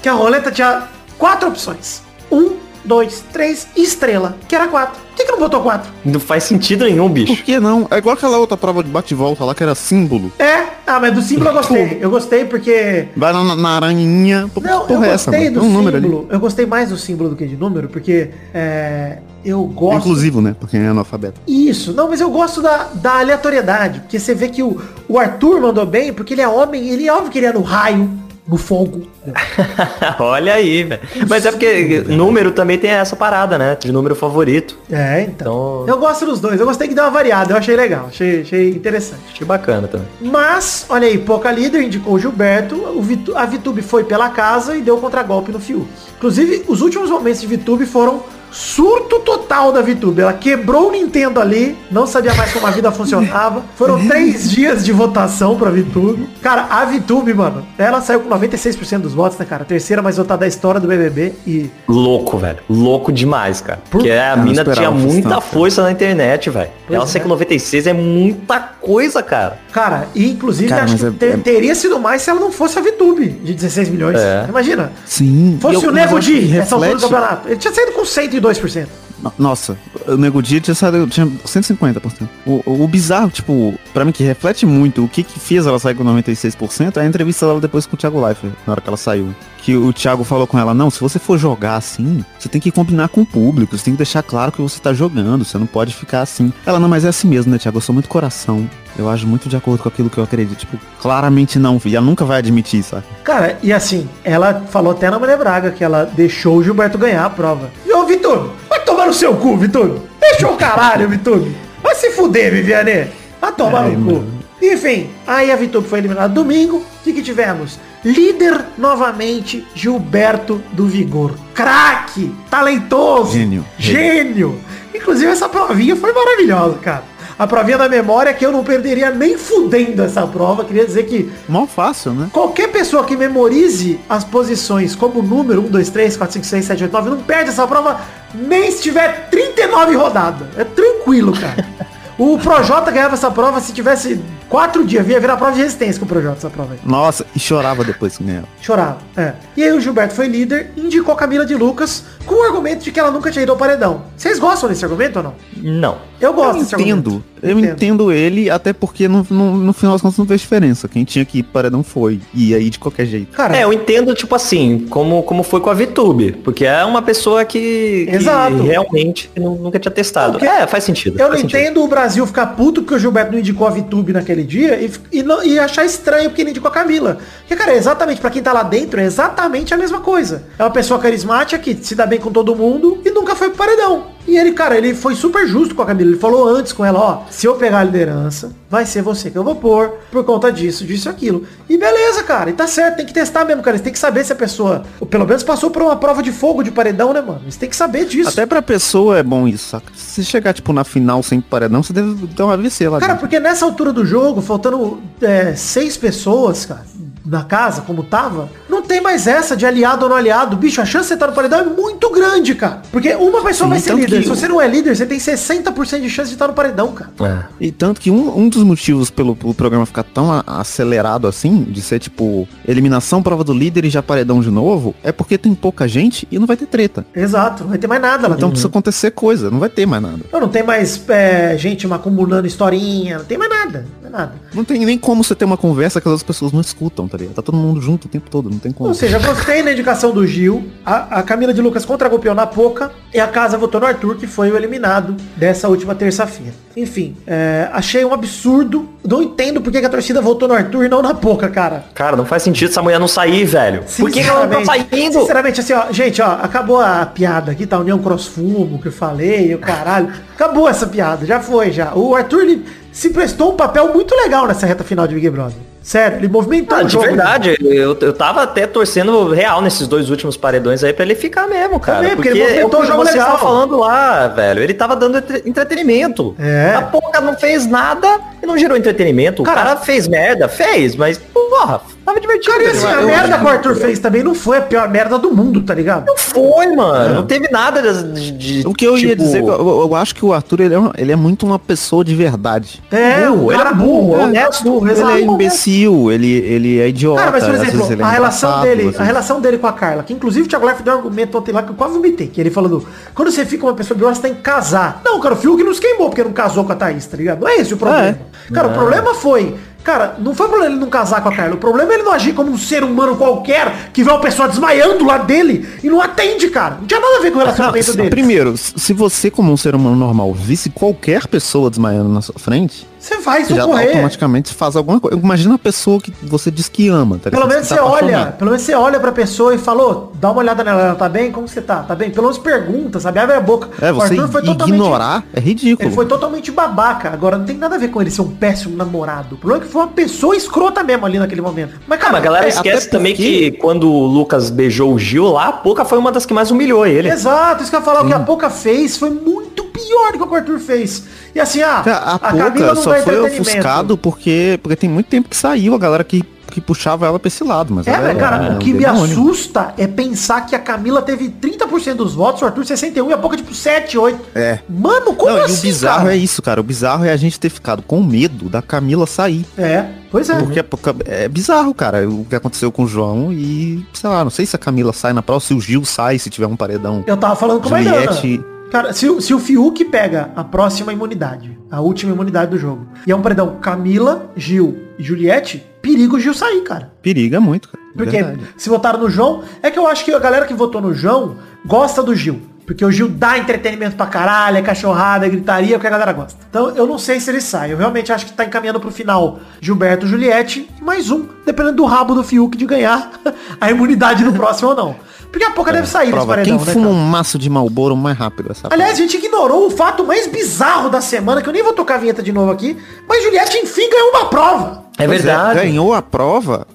Que a roleta tinha quatro opções. Um, dois, três, estrela, que era quatro. Por que, que não botou quatro? Não faz sentido nenhum, Por bicho. que não? É igual aquela outra prova de bate-volta lá que era símbolo. É, ah, mas do símbolo eu gostei. Eu gostei porque. Vai na, na aranhinha. Pô, Não, eu é essa, gostei mano? do um símbolo. Eu gostei mais do símbolo do que de número, porque é, eu É gosto. inclusivo, né? Pra quem é analfabeto. Isso, não, mas eu gosto da, da aleatoriedade, porque você vê que o, o Arthur mandou bem, porque ele é homem, ele é óbvio que ele é no raio, no fogo. (laughs) Olha aí, velho. Mas é porque número também tem essa parada, né? De número favorito. É, então. Então, Eu gosto dos dois, eu gostei que deu uma variada, eu achei legal, achei, achei interessante. achei bacana também. Mas, olha aí, pouca líder indicou o Gilberto, o Vitu- a Vitube foi pela casa e deu contragolpe no Fiuk. Inclusive, os últimos momentos de Vitube foram surto total da Vitube. Ela quebrou o Nintendo ali, não sabia mais como a vida funcionava. Foram três dias de votação pra Vitube. Cara, a Vitube, mano, ela saiu com 96% dos votos, né, cara? Terceira mais votada da história do BBB e... Louco, velho. Louco demais, cara. Porque a não mina tinha muita tanto, força na internet, velho. Ela é. ser com 96 é muita coisa, cara. Cara, e inclusive Cara, acho que é- ter- é- teria sido mais se ela não fosse a Vitube, de 16 milhões. É. Imagina. Sim. Fosse eu- o Nego eu que Di, essa altura do reflete- campeonato. Ele tinha saído com 102%. No- Nossa, o Nego Dia tinha, saído, tinha 150%. O, o, o bizarro, tipo, pra mim que reflete muito o que que fez ela sair com 96% é a entrevista dela depois com o Thiago Leifert, na hora que ela saiu. Que o Thiago falou com ela, não, se você for jogar assim, você tem que combinar com o público, você tem que deixar claro que você tá jogando, você não pode ficar assim. Ela, não, mas é assim mesmo, né, Thiago? Eu sou muito coração. Eu ajo muito de acordo com aquilo que eu acredito. Tipo, claramente não, e ela nunca vai admitir, sabe? Cara, e assim, ela falou até na Maria Braga que ela deixou o Gilberto ganhar a prova. Vitor, vai tomar no seu cu, Vitor. Deixou o caralho, Vitor. Vai se fuder, Viviane. Vai tomar Ai, no cu. mano. Enfim, aí a Vitube foi eliminada domingo. O que, que tivemos? Líder novamente, Gilberto do Vigor. Craque! Talentoso! Gênio. Gênio! Inclusive essa provinha foi maravilhosa, cara. A provinha da memória que eu não perderia nem fudendo essa prova. Queria dizer que Mal fácil, né? Qualquer pessoa que memorize as posições como número 1, 2, 3, 4, 5, 6, 7, 8, 9 não perde essa prova nem se tiver 39 rodadas. É tranquilo, cara. (laughs) O Projota ganhava essa prova se tivesse 4 dias. Via virar prova de resistência com o Projota essa prova aí. Nossa, e chorava depois que ganhava. Chorava. É. E aí o Gilberto foi líder, indicou Camila de Lucas com o argumento de que ela nunca tinha ido ao paredão. Vocês gostam desse argumento ou não? Não. Eu gosto eu desse entendo. argumento. Eu entendo ele, até porque no, no, no final das contas não fez diferença. Quem tinha que ir para não foi. E aí de qualquer jeito. Cara, É, eu entendo, tipo assim, como, como foi com a Vitube. Porque é uma pessoa que, que Exato. realmente nu- nunca tinha testado. Porque É, faz sentido. Eu não faz sentido. entendo o Brasil ficar puto porque o Gilberto não indicou a Vitube naquele dia e, e, não- e achar estranho porque ele indicou a Camila. Porque, cara, é exatamente, pra quem tá lá dentro, é exatamente a mesma coisa. É uma pessoa carismática que se dá bem com todo mundo e nunca foi pro paredão. E ele, cara, ele foi super justo com a Camila. Ele falou antes com ela, ó, se eu pegar a liderança, vai ser você que eu vou pôr por conta disso, disso e aquilo. E beleza, cara. E tá certo, tem que testar mesmo, cara. Você tem que saber se a pessoa, ou pelo menos passou por uma prova de fogo de paredão, né, mano? Você tem que saber disso. Até pra pessoa é bom isso, saca? Se chegar, tipo, na final sem paredão, você deve ter um AVC lá Cara, dentro. porque nessa altura do jogo, faltando é, seis pessoas, cara, na casa, como tava, não tem mais essa de aliado ou não aliado. Bicho, a chance de você estar no paredão é muito grande, cara. Porque uma pessoa Sim, vai ser líder. que Se você não é líder, você tem 60% de chance de estar no paredão, cara. É. E tanto que um, um dos motivos pelo, pelo programa ficar tão a- acelerado assim, de ser tipo eliminação, prova do líder e já paredão de novo, é porque tem pouca gente e não vai ter treta. Exato, não vai ter mais nada lá Então dentro. precisa acontecer coisa, não vai ter mais nada. Não, não tem mais é, gente acumulando historinha, não tem mais nada, é nada. Não tem nem como você ter uma conversa que as outras pessoas não escutam, tá ligado? Tá todo mundo junto o tempo todo, não tem como. Ou seja, gostei da indicação do Gil, a, a Camila de Lucas contra-golpeou na Poca e a casa votou no Arthur, que foi o eliminado dessa última terça-feira. Enfim, é, achei um absurdo. Não entendo por que que a torcida votou no Arthur e não na Poca, cara. Cara, não faz sentido essa mulher não sair, velho. Por que, que ela não tá Sinceramente- saindo? Sinceramente, assim, ó, gente, ó, acabou a piada aqui, tá? União Crossfumo, que eu falei, o caralho. Acabou essa piada, já foi, já. O Arthur, ele se prestou um papel muito legal nessa reta final de Big Brother. Sério, ele movimentou Ah, o de jogo. verdade, eu, eu tava até torcendo real nesses dois últimos paredões aí pra ele ficar mesmo, cara. Também, porque porque ele é o movimentou que o jogo vocês legal. estavam falando lá, velho. Ele tava dando entre- entretenimento. É. A Poca não fez nada e não gerou entretenimento. Cara- o cara fez merda, fez, mas, porra, tava divertido. Cara, e assim, a Eu- merda que o Arthur fez também não foi a pior merda do mundo, tá ligado? Não foi, mano. Não teve nada de... de- O que eu ia tipo, dizer, eu, eu acho que o Arthur ele é, um- ele é muito uma pessoa de verdade. É, burro, o ele cara é burro, burro, honesto, Ele é imbecil, ele, ele é idiota. Cara, mas por exemplo, é a relação dele, a relação dele com a Carla, que inclusive o Thiago Leifert deu um argumento ontem lá que eu quase vomitei, que ele falando, quando você fica uma pessoa pior, você tem que casar. Não, cara, o Fiuk nos queimou porque não casou com a Thaís, tá ligado? Não é esse o problema. Cara, o problema foi, cara, não foi problema ele não casar com a Carla, o problema é ele não agir como um ser humano qualquer, que vê uma pessoa desmaiando lá dele e não atende, cara. Não tinha nada a ver com o relacionamento dele. primeiro, se você como um ser humano normal visse qualquer pessoa desmaiando na sua frente, Você vai você já socorrer. automaticamente faz alguma coisa. Imagina a pessoa que você diz que ama, tá Pelo ligado? menos tá você olha, apaixonado. pelo menos você olha pra pessoa e falou, dá uma olhada nela, ela tá bem? Como você tá? Tá bem? Pelo menos pergunta, sabe? Abre a boca. É, O você Arthur foi totalmente- ignorar é ridículo. Ele foi totalmente babaca. Agora não tem nada a ver com ele ser um péssimo namorado. O problema é que foi uma pessoa escrota mesmo ali naquele momento. Mas, Ah, cara, mas a galera é, esquece também porque- que quando o Lucas beijou o Gil lá, a Poca foi uma das que mais humilhou ele. Exato, isso que eu ia falar. O que a Poca fez foi muito pior do que o Arthur fez. E assim, ah, A, a Camila só foi ofuscado porque, porque tem muito tempo que saiu a galera que, que puxava ela pra esse lado. Mas É, ela cara, é o um que me demônio. assusta é pensar que a Camila teve 30% dos votos, o Arthur 61% e a Poca tipo 7, 8. É. Mano, como Não, assim, e o bizarro cara? é isso, cara. O bizarro é a gente ter ficado com medo da Camila sair. É, pois é. Porque a é bizarro, cara, o que aconteceu com o João e, sei lá, não sei se a Camila sai na prova, se o Gil sai, se tiver um paredão. Eu tava falando com a Maidana. Cara, se, o- se o Fiuk pega a próxima imunidade, a última imunidade do jogo, e é um paredão Camila, Gil e Juliette, perigo o Gil sair, cara. periga muito, cara. Porque Verdade. se votaram no João, é que eu acho que a galera que votou no João gosta do Gil. Porque o Gil dá entretenimento pra caralho, é cachorrada, é gritaria, é o que a galera gosta. Então eu não sei se ele sai. Eu realmente acho que tá encaminhando pro final Gilberto Juliette mais um, dependendo do rabo do Fiuk de ganhar (laughs) a imunidade no próximo ou não. Porque a pouco deve sair desse Prova, paredão, quem né, fuma cara? um maço de Malboro mais rápido essa Aliás, a gente ignorou o fato mais bizarro da semana, que eu nem vou tocar a vinheta de novo aqui, mas Juliette enfim ganhou uma prova. É Pois verdade. ganhou a prova,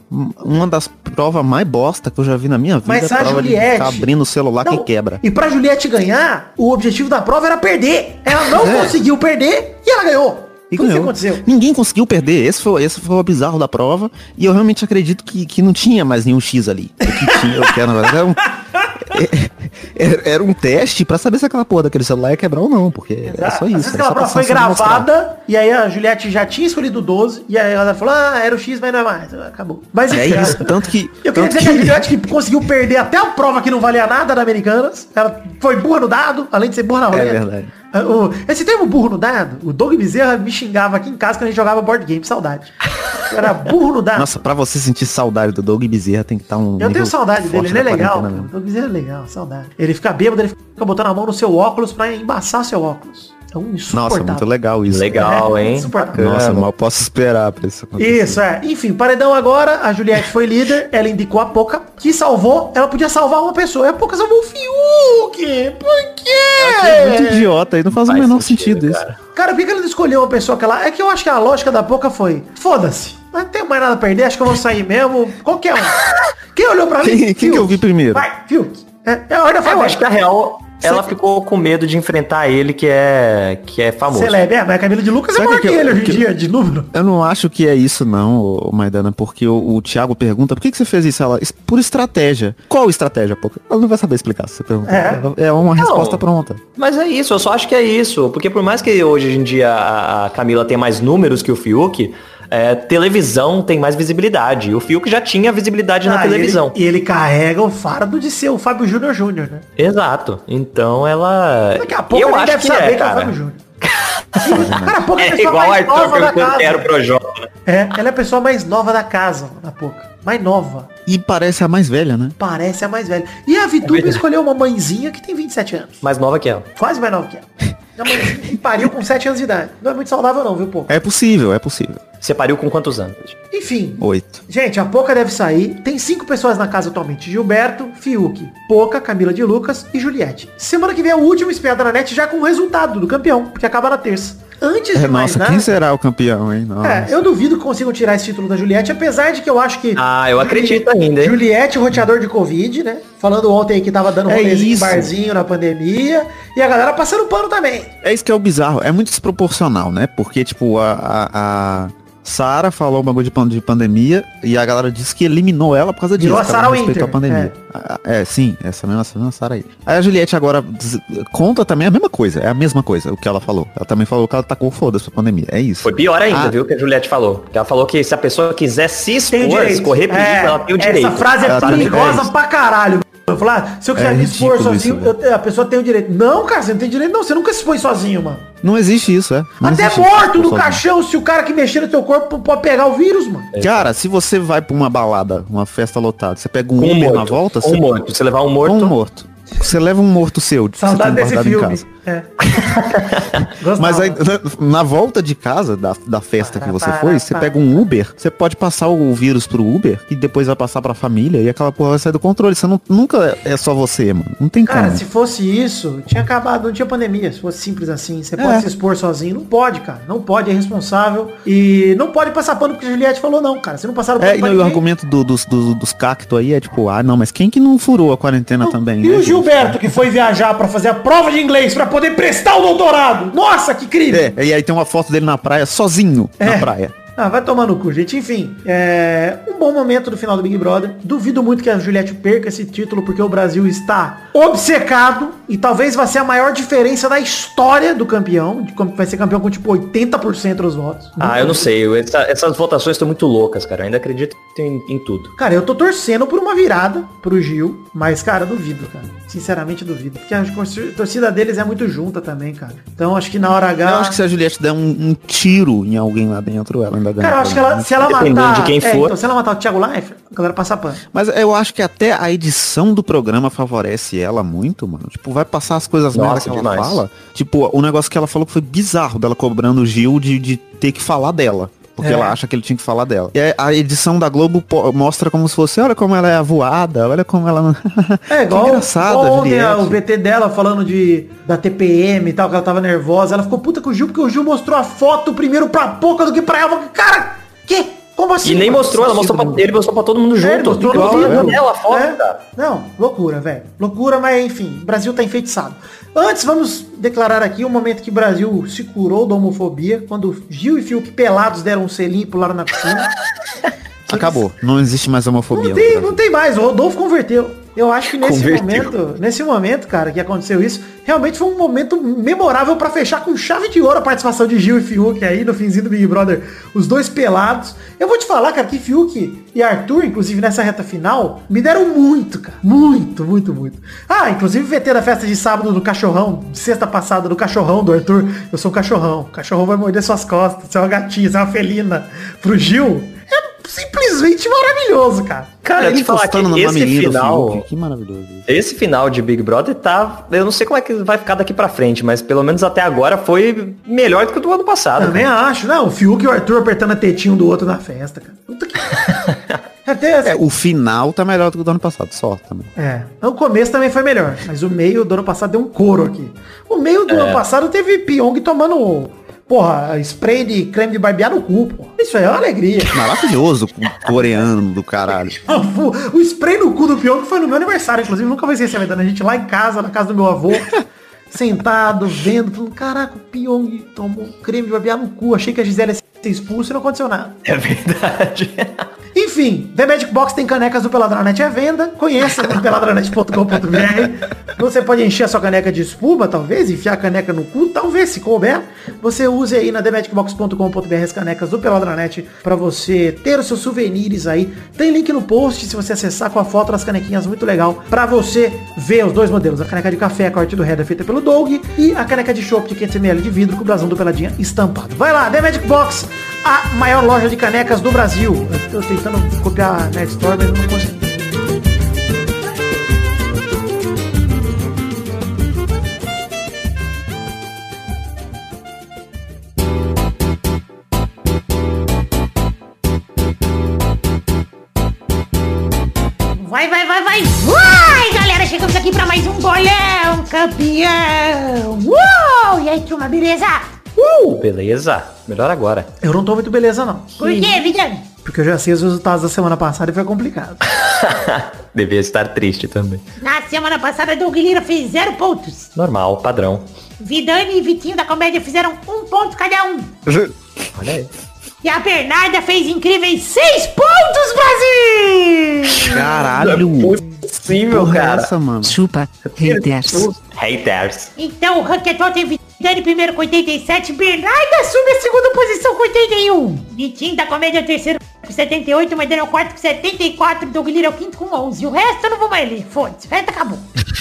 uma das provas mais bosta que eu já vi na minha vida. Mas a prova de Juliette- ficar abrindo o celular Não, que quebra. E pra Juliette ganhar, o objetivo da prova era perder. Ela não É. conseguiu perder e ela ganhou. E Como que ganhou. aconteceu? Ninguém conseguiu perder. Esse foi, esse foi o bizarro da prova. E eu realmente acredito que, que não tinha mais nenhum X ali. O que tinha, na verdade, era um, era, era um teste pra saber se aquela porra daquele celular ia quebrar ou não. Porque é só Às isso. vezes era aquela prova foi gravada e aí a Juliette já tinha escolhido o 12 e aí a galera falou, ah, era o X, mas não é mais. Acabou. Mas É enfim, isso. Tanto que. Eu queria dizer que a Juliette que conseguiu perder até a prova que não valia nada da Americanas. Ela foi burra no dado, além de ser burra na roleta. verdade. Ah, esse termo burro no dado, o Doug Bezerra me xingava aqui em casa quando a gente jogava board game, saudade. Eu era burro no dado. Nossa, pra você sentir saudade do Doug Bezerra tem que estar um. Eu tenho saudade dele, ele é legal. cara. O Doug Bezerra é legal, saudade. Ele fica bêbado, ele fica botando a mão no seu óculos pra embaçar seu óculos. É um insuportável. Nossa, muito legal isso. Legal, É, hein? insuportável. Nossa, mal posso esperar pra isso acontecer. Isso, é. Enfim, paredão agora, a Juliette foi líder, ela indicou a Poca, que salvou, ela podia salvar uma pessoa. E a Poca salvou o Fiuk. Por quê? É muito idiota, aí não faz, o menor sentido, isso. cara. Cara, por que ela não escolheu uma pessoa que ela... É que eu acho que a lógica da Poca foi, foda-se, não tenho mais nada a perder, acho que eu vou sair mesmo, qualquer um. (laughs) Quem olhou pra mim? Quem- quem que Fiuk. eu vi primeiro? Vai, Fiuk. É, é a ordem Eu acho que a real, ela ficou com medo de enfrentar ele, que é que é famoso. Celeb, é, mas a Camila de Lucas é Sabe maior que que eu- ele hoje em dia, de número. Eu não acho que é isso não, Maidana, porque o, o Thiago pergunta, por que, que você fez isso? Ela, "Es- por estratégia. Qual estratégia, pô? Ela não vai saber explicar se você perguntar. É. É, uma resposta pronta. Mas é isso, eu só acho que é isso. Porque por mais que hoje em dia a a Camila tenha mais números que o Fiuk, é, televisão tem mais visibilidade. E o Fiuk já tinha visibilidade na Ah, e ele- televisão. E ele, carrega o fardo de ser o Fábio Júnior Júnior, né? Exato. Então ela. Daqui a pouco eu ele acho deve que saber é, que é o. Fábio Júnior. (laughs) Cara, a Poca é a É pessoa igual o mais Arthur nova da o casa. Projota. né? É, ela é a pessoa mais nova da casa, a Poca. Mais nova. E parece a mais velha, né? Parece a mais velha. E a Vituba verdade. escolheu uma mãezinha que tem 27 anos. Mais nova que ela. Quase mais nova que ela. Mãezinha que pariu com 7 anos de idade. Não é muito saudável não, viu, Poca? É possível, é possível. Você pariu com quantos anos? Enfim. Oito. Gente, a Poca deve sair. Tem cinco pessoas na casa atualmente. Gilberto, Fiuk, Poca, Camila de Lucas e Juliette. Semana que vem é o último Espiada na Net já com o resultado do campeão, porque acaba na terça. Antes de É, mais nossa, nada... quem será o campeão, hein? Nossa. É, eu duvido que consigam tirar esse título da Juliette, apesar de que eu acho que... Ah, eu acredito ainda, hein? Juliette, roteador de Covid, né? Falando ontem aí que tava dando É rolezinho barzinho na pandemia. E a galera passando pano também. É isso que é o bizarro. É muito desproporcional, né? Porque, tipo, a, a, a Sara falou um bagulho de, pan- de pandemia e a galera disse que eliminou ela por causa disso. Virou a respeitou Winter, a pandemia. Ah, É. sim, essa mesma, essa mesma Sara aí. Aí a Juliette agora conta também a mesma coisa. É a mesma coisa o que ela falou. Ela também falou que ela tacou foda-se pra pandemia. É isso. Foi pior ainda, Ah. viu, que a Juliette falou. Que ela falou que se a pessoa quiser se expor, escorrer perigo, É, ela tem o direito. Essa frase é Ela perigosa pra caralho. Eu falar, se eu quiser É me expor sozinho, isso, eu a pessoa tem o direito. Não, cara, você não tem direito, não. Você nunca se expõe sozinho, mano. Não existe isso, é. Não Até morto no caixão, se o cara que mexer no teu corpo pode pegar o vírus, mano. Cara, se você vai pra uma balada, uma festa lotada, você pega um um Uber morto. na volta, Com você um morto. Você levar um morto. um morto. Você leva um morto seu, que você Saudade tem desse guardado em filme. casa. É. (laughs) Mas aí, na, na volta de casa, da, da festa que você Para, foi, você para. pega um Uber, você pode passar o vírus pro Uber e depois vai passar pra família e aquela porra vai sair do controle. Você não, nunca é só você, mano. Não tem Cara, como. se fosse isso, tinha acabado, não tinha pandemia. Se fosse simples assim, você É. pode se expor sozinho. Não pode, cara. Não pode, é responsável. E não pode passar pano porque a Juliette falou, não, cara. Você não passaram pano É, e não, e o argumento do- dos, dos, dos cactos aí é tipo, ah, não, mas quem que não furou a quarentena também? E né, o? Gilberto, que foi viajar pra fazer a prova de inglês pra poder prestar o doutorado. Nossa, que incrível. É, e aí tem uma foto dele na praia, sozinho É. na praia. Ah, vai tomar no cu, gente. Enfim, é um bom momento do final do Big Brother. Duvido muito que a Juliette perca esse título, porque o Brasil está obcecado e talvez vai ser a maior diferença da história do campeão. De como vai ser campeão com tipo 80% dos votos. Ah, eu não sei. essa- essas votações estão muito loucas, cara. Eu ainda acredito em, em tudo. Cara, eu tô torcendo por uma virada pro Gil, mas, cara, duvido, cara. Sinceramente, duvido. Porque a torcida deles é muito junta também, cara. Então, acho que na hora H... Eu acho que se a Juliette der um, um tiro em alguém lá dentro, ela ainda ganha. Cara, eu acho que ela, se ela Dependendo matar... de quem é, for. então, se ela matar o Thiago Leifert, a galera passa pano. Mas eu acho que até a edição do programa favorece ela muito, mano. Tipo, vai passar as coisas Nossa, que ela demais. fala. Tipo, o negócio que ela falou que foi bizarro dela cobrando o Gil de, de ter que falar dela. Porque É. ela acha que ele tinha que falar dela. E a edição da Globo mostra como se fosse, olha como ela é avoada, olha como ela. (laughs) É, igual, que engraçado, igual o. VT dela falando de da TPM e tal, que ela tava nervosa. Ela ficou puta com o Gil, porque o Gil mostrou a foto primeiro pra pouca do que pra ela. Cara, que? Como assim? E nem mostrou, ela mostrou pra, ele mostrou pra todo mundo junto. É, ele mostrou no vídeo. a dela, a foto, É. Não, loucura, velho. Loucura, mas enfim, o Brasil tá enfeitiçado. Antes, vamos declarar aqui o momento que o Brasil se curou da homofobia, quando Gil e Fiuk pelados deram um selinho e pularam na piscina. (laughs) Acabou. Não existe mais homofobia. Não tem, não tem mais, o Rodolfo converteu. Eu acho que nesse Converteu. momento, nesse momento, cara, que aconteceu isso, realmente foi um momento memorável pra fechar com chave de ouro a participação de Gil e Fiuk aí no finzinho do Big Brother, os dois pelados. Eu vou te falar, cara, que Fiuk e Arthur, inclusive nessa reta final, me deram muito, cara. Muito, muito, muito. Ah, inclusive o VT da festa de sábado do cachorrão, de sexta passada do cachorrão do Arthur. Eu sou o cachorrão. O cachorrão vai morder suas costas, você é uma gatinha, você é uma felina. Pro Gil, simplesmente maravilhoso, cara. Cara, ele que encostando no esse mamilinho do final, Que maravilhoso. isso. esse final de Big Brother tá, eu não sei como é que vai ficar daqui pra frente, mas pelo menos até agora foi melhor do que o do ano passado. Também acho. Não, o Fiuk e o Arthur apertando a tetinha um do outro na festa, cara. Puta que... Até (laughs) assim, É, o final tá melhor do que o do ano passado, só também. É. O começo também foi melhor, mas o meio do ano passado deu um couro aqui. O meio do ano passado teve Pyong tomando porra, spray de creme de barbear no cu, porra. Isso aí é uma alegria. Maravilhoso, coreano do caralho. o spray no cu do Pyong foi no meu aniversário, inclusive, nunca vai esquecer, a gente lá em casa, na casa do meu avô, (laughs) sentado, vendo, falando, caraca, o Pyong tomou creme de barbear no cu, achei que a Gisele ia ser expulsa e não aconteceu nada. É verdade. (laughs) Enfim, The Magic Box tem canecas do Peladranet à venda. Conheça (laughs) peladranet.com.br. Você pode encher a sua caneca de espuma, talvez, enfiar a caneca no cu, talvez, se couber. Você use aí na themagicbox.com.br as canecas do Peladranet para você ter os seus souvenirs aí. Tem link no post, se você acessar com a foto das canequinhas, muito legal, para você ver os dois modelos. A caneca de café, a corte do header feita pelo Doug e a caneca de chopp de 500ml de vidro com o brasão do Peladinha estampado. Vai lá, The Magic Box, a maior loja de canecas do Brasil. Eu tô tentando copiar a Net Store, mas não consegui. Vai, vai, vai, vai! Vai, galera! Chegamos aqui pra mais um bolão, campeão! Uou! E aí, turma, beleza? Uh, beleza. Melhor agora. Eu não tô muito beleza, não. Por quê, Vidani? Porque eu já sei os resultados da semana passada e foi complicado. (laughs) Devia estar triste também. Na semana passada, Doug Lira fez zero pontos. Normal, padrão. Vidani e Vitinho da Comédia fizeram um ponto cada um. Olha aí. E a Bernarda fez incríveis seis pontos, Brasil! Caralho. Possível, Porra é cara. essa, mano? Chupa, haters. Haters. Então o ranking atual tem Vidani primeiro com 87, Bernarda assume a segunda posição com 81. Vitinho da Comédia é o terceiro com 78, Maidana é o quarto com 74, Doug Lira é o quinto com 11. O resto eu não vou mais ler, foda-se, o resto acabou. (laughs)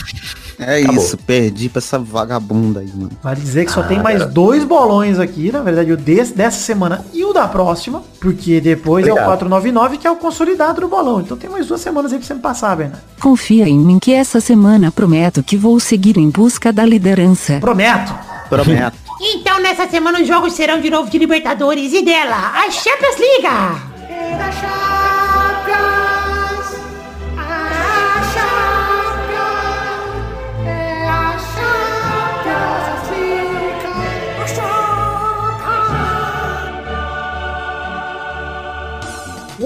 É Acabou. isso, perdi pra essa vagabunda aí, mano. Vale dizer que só Ah, tem mais garoto. dois bolões aqui, na verdade, o desse, dessa semana e o da próxima, porque depois é o Obrigado. 499, que é o consolidado do bolão. Então tem mais duas semanas aí pra você me passar, Bernardo. Confia em mim que essa semana prometo que vou seguir em busca da liderança. Prometo. Prometo. (laughs) Então nessa semana os jogos serão de novo de Libertadores e dela, a Champions League.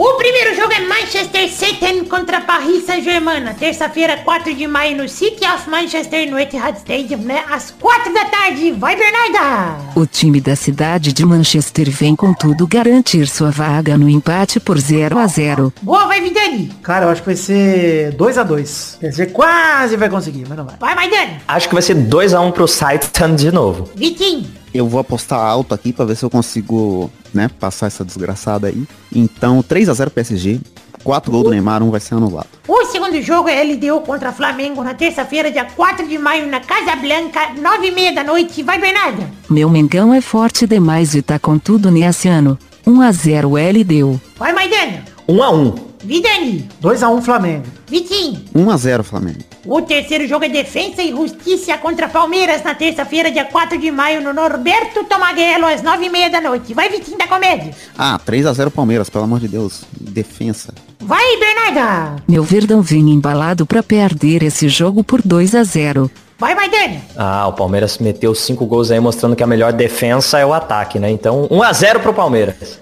O primeiro jogo é Manchester City contra Paris Saint-Germain, terça-feira, 4 de maio, no City of Manchester, no Etihad Stadium, né? Às 4 da tarde. Vai, Bernarda! O time da cidade de Manchester vem com tudo garantir sua vaga no empate por 0 a 0. Boa, vai, Vidani! Cara, eu acho que vai ser 2 a 2 Quer dizer, quase vai conseguir, mas não vai. Vai, Maidani! Acho que vai ser 2x1 pro Titan de novo. Vitinho! Eu vou apostar alto aqui pra ver se eu consigo, né, passar essa desgraçada aí. Então, 3x0 PSG. 4 gols do Neymar, um vai ser anulado. O segundo jogo é LDU contra Flamengo na terça-feira, dia 4 de maio, na Casa Blanca, 9 e meia da noite. Vai, Bernarda! Meu Mengão é forte demais e tá com tudo nesse ano. 1 a 0 LDU. Vai, Maidana! 1x1. Vidani! 2x1 Flamengo. Vitinho! 1x0 Flamengo. O terceiro jogo é Defensa e Justiça contra Palmeiras na terça-feira, dia 4 de maio, no Norberto Tomaguelo, às 9 e meia da noite. Vai, Vitinho da Comédia! Ah, 3x0 Palmeiras, pelo amor de Deus. Defensa. Vai, Bernarda! Meu Verdão vem embalado pra perder esse jogo por 2 a 0. Vai, Maidana! Ah, o Palmeiras meteu 5 gols aí mostrando que a melhor defesa é o ataque, né? Então, 1x0 pro Palmeiras.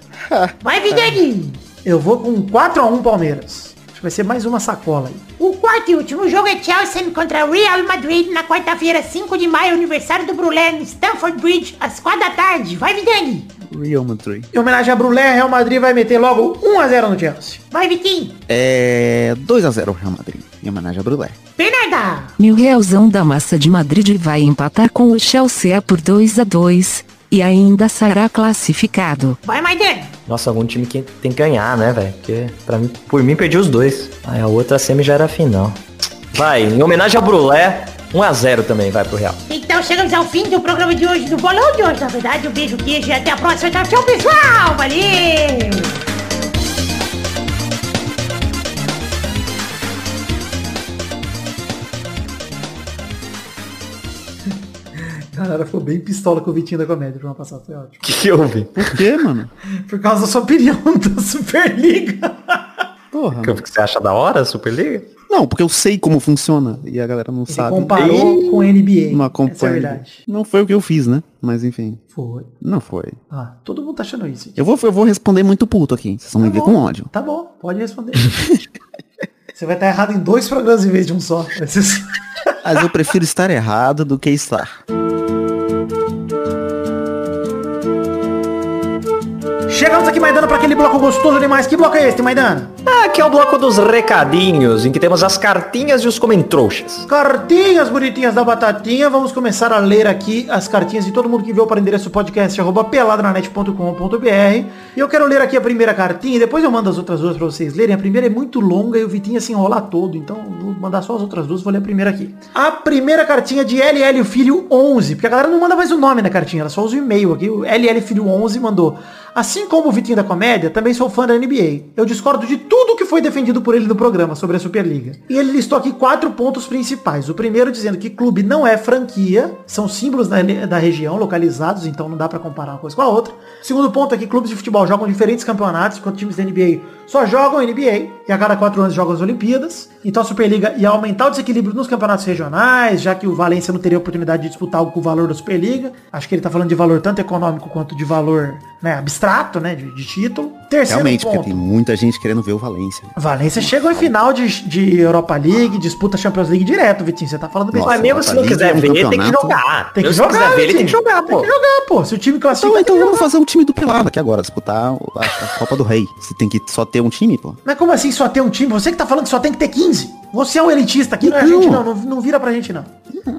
Vai, Vidani! (laughs) Eu vou com 4x1 Palmeiras. Acho que vai ser mais uma sacola aí. O quarto e último jogo é Chelsea contra Real Madrid na quarta-feira, 5 de maio, aniversário do Brulé, no Stamford Bridge, às 4 da tarde. Vai, Vidani! Real Madrid. Em homenagem a Brulé, Real Madrid vai meter logo 1x0 no Chelsea. Vai, Vitinho! É 2x0 Real Madrid. Em homenagem a Brulé. Bernarda! Meu Realzão da Massa de Madrid vai empatar com o Chelsea por 2 a 2 e ainda será classificado. Vai, Maidana! Nossa, algum time que tem que ganhar, né, velho? Porque, pra mim, por mim, perdi os dois. Aí a outra semi já era final. Vai, em homenagem ao Brulé, 1x0 também, vai pro Real. Então chegamos ao fim do programa de hoje, do bolão de hoje, na verdade. Um beijo, queijo e até a próxima. Tchau, pessoal! Valeu! Galera, ficou bem pistola com o Vitinho da Comédia pra uma passada. Foi ótimo. O que, que houve? Por quê, mano? (laughs) Por causa da sua opinião (laughs) da Superliga. Porra. Que que você acha da hora a Superliga? Não, porque eu sei como funciona e a galera não Você sabe. comparou com a NBA. Não Essa é a acompanha. verdade. não foi o que eu fiz, né? Mas enfim, Foi. não foi. Ah, todo mundo tá achando isso. gente. Eu vou, eu vou responder muito puto aqui. Vocês vão me ver com ódio. Tá bom, pode responder. (laughs) Você vai estar errado em dois programas em vez de um só- Mas eu prefiro estar errado do que estar. Chegamos aqui, Maidana, para aquele bloco gostoso demais. Que bloco é esse, Maidana? Ah, aqui é o bloco dos recadinhos, em que temos as cartinhas e os comentrouxas. Cartinhas bonitinhas da Batatinha. Vamos começar a ler aqui as cartinhas de todo mundo que enviou para o endereço podcast arroba peladranet.com.br. E eu quero ler aqui a primeira cartinha e depois eu mando as outras duas para vocês lerem. A primeira é muito longa e o Vitinho se enrolar todo, então vou mandar só as outras duas, vou ler a primeira aqui. A primeira cartinha é de LL Filho 11, porque a galera não manda mais o nome na cartinha, ela só usa o e-mail aqui. O LL Filho 11 mandou. Assim como o Vitinho da Comédia, também sou fã da NBA. Eu discordo de tudo que foi defendido por ele no programa sobre a Superliga. E ele listou aqui quatro pontos principais. O primeiro dizendo que clube não é franquia, são símbolos da, da região localizados, então não dá pra comparar uma coisa com a outra. Segundo ponto é que clubes de futebol jogam diferentes campeonatos, enquanto times da NBA só jogam NBA e a cada quatro anos jogam as Olimpíadas. Então a Superliga ia aumentar o desequilíbrio nos campeonatos regionais, já que o Valência não teria oportunidade de disputar algo com o valor da Superliga. Acho que ele tá falando de valor tanto econômico quanto de valor né, abstrato, né, de, de título. Terceiro Realmente, porque ponto. tem muita gente querendo ver o Valência. Valência chegou em final de, de Europa League, disputa Champions League direto, Vitinho. Você tá falando bem. Mas mesmo se não quiser é um ver, tem que jogar. Tem que se jogar, quiser ver, ele tem que jogar, Tem pô. que jogar, pô. Se o time classifica, Então, então tem que vamos fazer um time do Pelado aqui agora, disputar a, a Copa do Rei. Você tem que só ter um time, pô. Mas como assim só ter um time? Você que tá falando que só tem que ter 15. Você é um elitista aqui, não é a Não. gente não. Não, não vira pra gente não.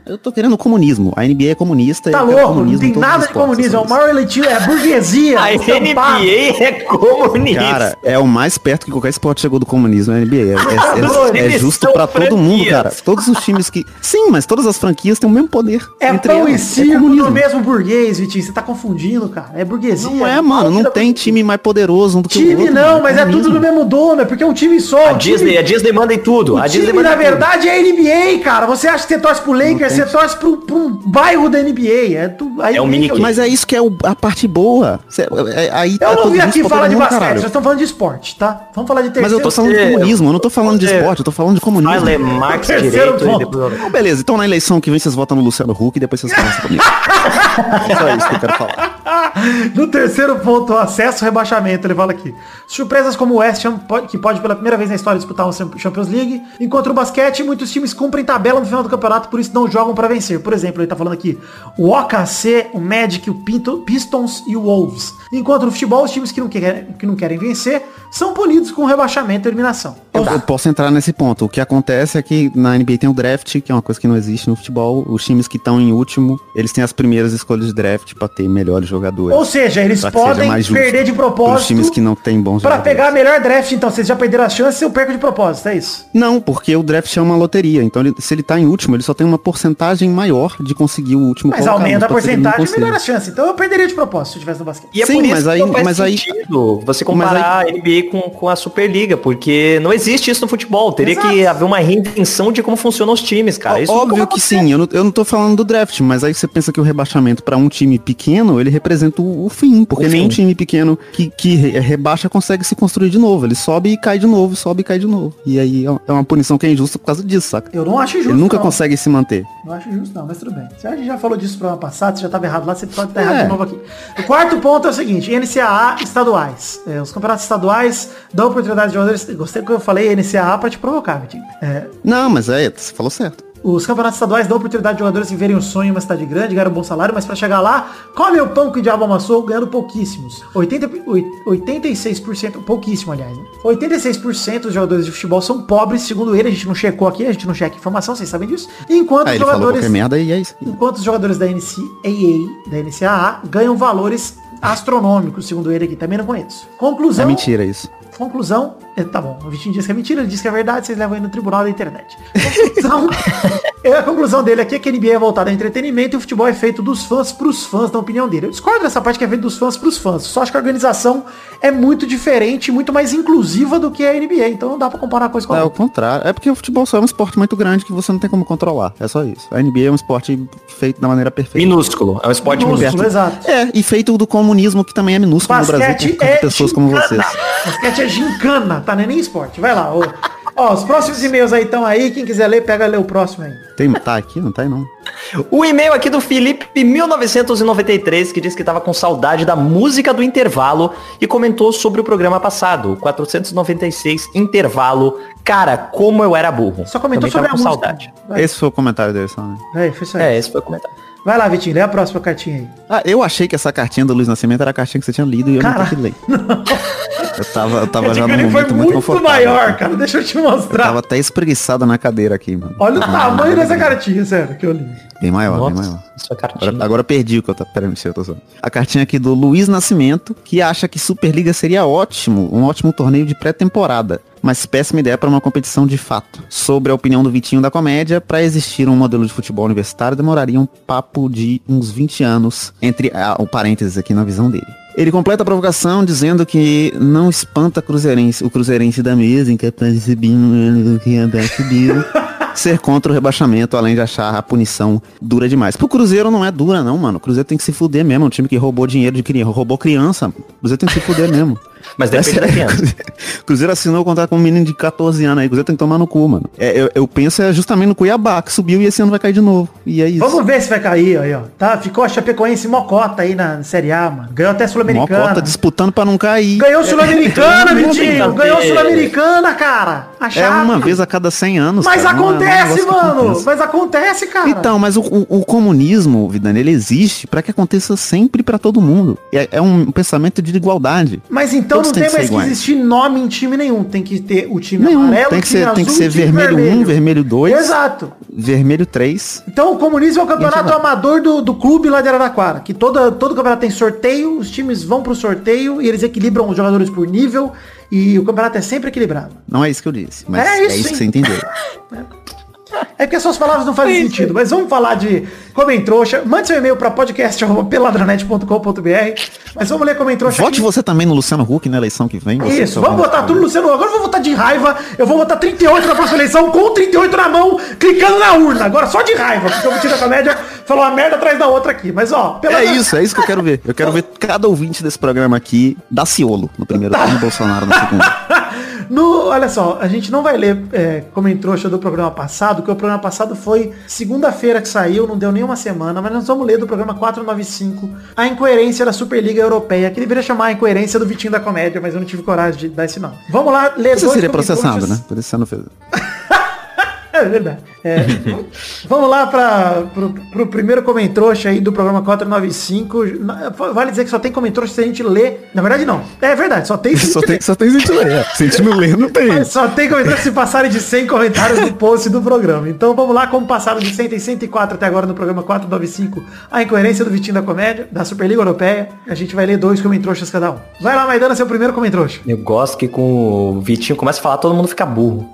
Eu tô querendo comunismo. A NBA é comunista. Tá louco, não tem nada de comunismo. É o maior elitismo, é (laughs) a burguesia. A. NBA é comunista. Cara, é o mais perto que qualquer esporte chegou do comunismo na NBA. É, é- é- é justo pra todo mundo, franquias. cara. Todos os times que. Sim, mas todas as franquias têm o mesmo poder. É entre pão e elas. circo é no comunismo. mesmo burguês, Vitinho. Você tá confundindo, cara. É burguesia. Não é, mano. Não tem time mais poderoso do que o Time outro. não, mano. mas é tudo do mesmo dono, é porque é um time só. A o time- Disney, a Disney manda em tudo. O A Disney time, na tudo. verdade, é NBA, cara. Você acha que você torce pro Lakers, você torce pro, pro bairro da NBA. É, tu, aí É o Mickey. Mas é isso que é o- a parte boa. Cê- é- aí Eu tá não vim aqui falar de basquete, caralho. vocês estão falando de esporte, tá? Vamos falar de Mas eu terceiro. tô falando de comunismo, eu não tô falando de esporte, eu tô falando de comunismo. Fala Marx Terceiro direito e ponto. depois... Beleza, então na eleição que vem vocês votam no Luciano Huck e depois vocês conversam comigo. Só isso que eu quero falar. (laughs) No terceiro ponto, o acesso ao rebaixamento, ele fala aqui. Surpresas como o West Ham, que pode pela primeira vez na história disputar uma Champions League. Enquanto no basquete, muitos times cumprem tabela no final do campeonato, por isso não jogam pra vencer. Por exemplo, ele tá falando aqui, o OKC, o Magic, o Pinto- Pistons e o Wolves. Enquanto no futebol, os times que não querem, que não querem vencer são punidos com rebaixamento e eliminação. Eu, eu posso entrar nesse ponto. O que acontece é que na NBA tem o draft, que é uma coisa que não existe no futebol. Os times que estão em último, eles têm as primeiras escolhas de draft pra ter melhores jogadores. Ou seja, eles podem perder de propósito times que não têm bons pra jogadores. pegar a melhor draft, então. Vocês já perderam a chance, eu perco de propósito, é isso? Não, porque o draft é uma loteria. Então, ele- se ele tá em último, ele só tem uma porcentagem maior de conseguir o último Mas colocado, aumenta a que porcentagem, consiga. melhora a chance. Então eu perderia de propósito se eu estivesse no basquete. E é Sim, por isso mas que aí- não faz mas aí- você comparar a NBA com, com a Superliga, porque não existe isso no futebol. Teria que Exato. haver uma reinvenção de como funcionam os times, cara. Isso nunca Óbvio que sim, eu não, eu não tô falando do draft, mas aí você pensa que o rebaixamento pra um time pequeno, ele representa o, o fim, porque O nenhum fim. time pequeno que, que re- rebaixa consegue se construir de novo. Ele sobe e cai de novo, sobe e cai de novo. E aí é uma punição que é injusta por causa disso, saca? Eu não acho justo. Ele nunca não. consegue se manter. Não acho justo, não, mas tudo bem. Se a gente já falou disso no programa passado, você já estava errado lá, você pode estar errado É. de novo aqui. O quarto ponto é o seguinte, NCAA estaduais. É, os campeonatos estaduais dão oportunidade de jogadores. Gostei do que eu falei, NCAA pra te provocar, Vitinho. É, Não, mas é, você falou certo. Os campeonatos estaduais dão oportunidade de jogadores que verem o sonho em uma cidade grande, ganhar um bom salário, mas pra chegar lá, come o pão que o diabo amassou, ganhando pouquíssimos. 80, oit- 86%, pouquíssimo, aliás. Né? 86% dos jogadores de futebol são pobres, segundo ele, a gente não checou aqui, a gente não checa informação, vocês sabem disso. Enquanto Aí os jogadores merda e é isso. enquanto os jogadores da NCAA, da NCAA, ganham valores astronômicos, segundo ele aqui, também não conheço. É Conclusão, mentira isso. Conclusão, é, tá bom, o Vitinho diz que é mentira, ele diz que é verdade, vocês levam aí no tribunal da internet. Conclusão, E (laughs) a conclusão dele aqui é que a NBA é voltada a entretenimento e o futebol é feito dos fãs pros fãs, na opinião dele. Eu discordo dessa parte que é feito dos fãs pros fãs. Só acho que a organização é muito diferente, muito mais inclusiva do que a NBA. Então não dá pra comparar coisa com É a o outra. contrário. É porque o futebol só é um esporte muito grande que você não tem como controlar. É só isso. A NBA é um esporte feito da maneira perfeita. Minúsculo. É um esporte Minúsculo, minúsculo. exato. É, e feito do comunismo, que também é minúsculo no Brasil, Basquete causa é de pessoas como vocês. Basquete é gincana, tá? Nem nem esporte. Vai lá. Ó, Ó, os próximos e-mails aí estão aí. Quem quiser ler, pega ler o próximo aí. Tem, tá aqui? Não tá aí não. O e-mail aqui do Felipe 1993 que diz que tava com saudade da música do intervalo e comentou sobre o programa passado, o 496 intervalo. Cara, como eu era burro. Só comentou Também sobre tava a com música. saudade. Vai, Esse foi o comentário dele só, né? vai, foi isso aí. É, esse foi o comentário. Vai lá, Vitinho, lê a próxima cartinha aí. Ah, eu achei que essa cartinha do Luiz Nascimento era a cartinha que você tinha lido e eu Cara, não que ler. (laughs) Eu tava, eu tava Esse já num cara momento foi muito, muito, confortável. maior, cara. Deixa eu te Eu mostrar. tava até espreguiçado na cadeira aqui, mano. Olha o tamanho dessa cartinha, sério, que eu li. Bem maior, bem Nossa, maior. sua cartinha. Agora, agora eu perdi o que eu tava. Pera, eu tô só. A cartinha aqui do Luiz Nascimento, que acha que Superliga seria ótimo, um ótimo torneio de pré-temporada. Mas péssima ideia para uma competição de fato. Sobre a opinião do Vitinho da comédia, para existir um modelo de futebol universitário demoraria um papo de uns 20 anos, entre ah, o parênteses aqui na visão dele. Ele completa a provocação dizendo que não espanta cruzeirense, o cruzeirense da mesa, incapaz de subir no que abaixo subiu, (laughs) ser contra o rebaixamento, além de achar a punição dura demais. Pro Cruzeiro não é dura não, mano. O Cruzeiro tem que se fuder mesmo. É um time que roubou dinheiro de criança, roubou criança. O Cruzeiro tem que se fuder mesmo. Mas depende da criança. Cruzeiro assinou o contrato com um menino de 14 anos aí. Cruzeiro tem que tomar no cu, mano. É, eu, eu penso é justamente no Cuiabá, que subiu e esse ano vai cair de novo. E é isso. Vamos ver se vai cair aí, ó. Tá? Ficou a Chapecoense mocota aí na Série A, mano. Ganhou até Sul-Americana. Mocota disputando pra não cair. Ganhou Sul-Americana, Não tem Vitinho. Ganhou Sul-Americana, cara. A É chave. uma vez a cada 100 anos. Mas cara. Não é- é um acontece, mano. acontece. Mas acontece, cara. Então, mas o, o- o comunismo, Vidani, ele existe pra que aconteça sempre pra todo mundo. É, é um pensamento de igualdade. Mas então Todos não tem mais que existir nome em time nenhum. Tem que ter o time Nenhum. amarelo, Tem que time ser, tem que azul, ser vermelho 1, vermelho 2, Exato. vermelho 3. Então o comunismo é o campeonato amador do, do clube lá de Araraquara. Que toda, todo campeonato tem sorteio, os times vão pro sorteio e eles equilibram os jogadores por nível. E o campeonato é sempre equilibrado. Não é isso que eu disse, mas É é isso, isso, que você entendeu. É (laughs) porque as suas palavras não fazem sentido, mas vamos falar de Comentrouxa. Mande seu e-mail para podcast.peladranet.com.br Mas vamos ler Comentrouxa Vote aqui. você também no Luciano Huck na eleição que vem. você Isso, é vamos votar tudo no Luciano. Agora eu vou votar de raiva. Eu vou votar 38 na próxima eleição com 38 na mão, clicando na urna. Agora só de raiva, porque o Mentira da Comédia falou uma merda atrás da outra aqui. Mas ó, pela É isso, é isso que eu quero ver. Eu quero (laughs) ver cada ouvinte desse programa aqui dar ciolo no primeiro turno e Bolsonaro no segundo. (laughs) No, olha só, a gente não vai ler é, Comentrouxa do programa passado, porque o programa passado foi segunda-feira que saiu, não deu nem uma semana, mas nós vamos ler do programa 495 a incoerência da Superliga Europeia, que deveria chamar a incoerência do Vitinho da Comédia, mas eu não tive coragem de dar esse nome. Vamos lá, ler Você dois seria processado, né? Por isso você não fez. (laughs) É verdade. É, (laughs) vamos lá para pro, pro primeiro comentrouxa aí do programa 495. Na- Vale dizer que só tem comentrouxa se a gente lê. Na verdade, não. É verdade, só tem (laughs) se a Só tem, só tem gente ler. Se a gente não ler, não tem. Mas Só tem comentários se passarem de 100 comentários no post do programa. Então vamos lá, como passaram de 100 e 104 até agora no programa 495, a incoerência do Vitinho da Comédia, da Superliga Europeia. A gente vai ler dois comentrouxas cada um. Vai lá, Maidana, seu primeiro comentrouxa. Eu gosto que com o Vitinho começa a falar, todo mundo fica burro.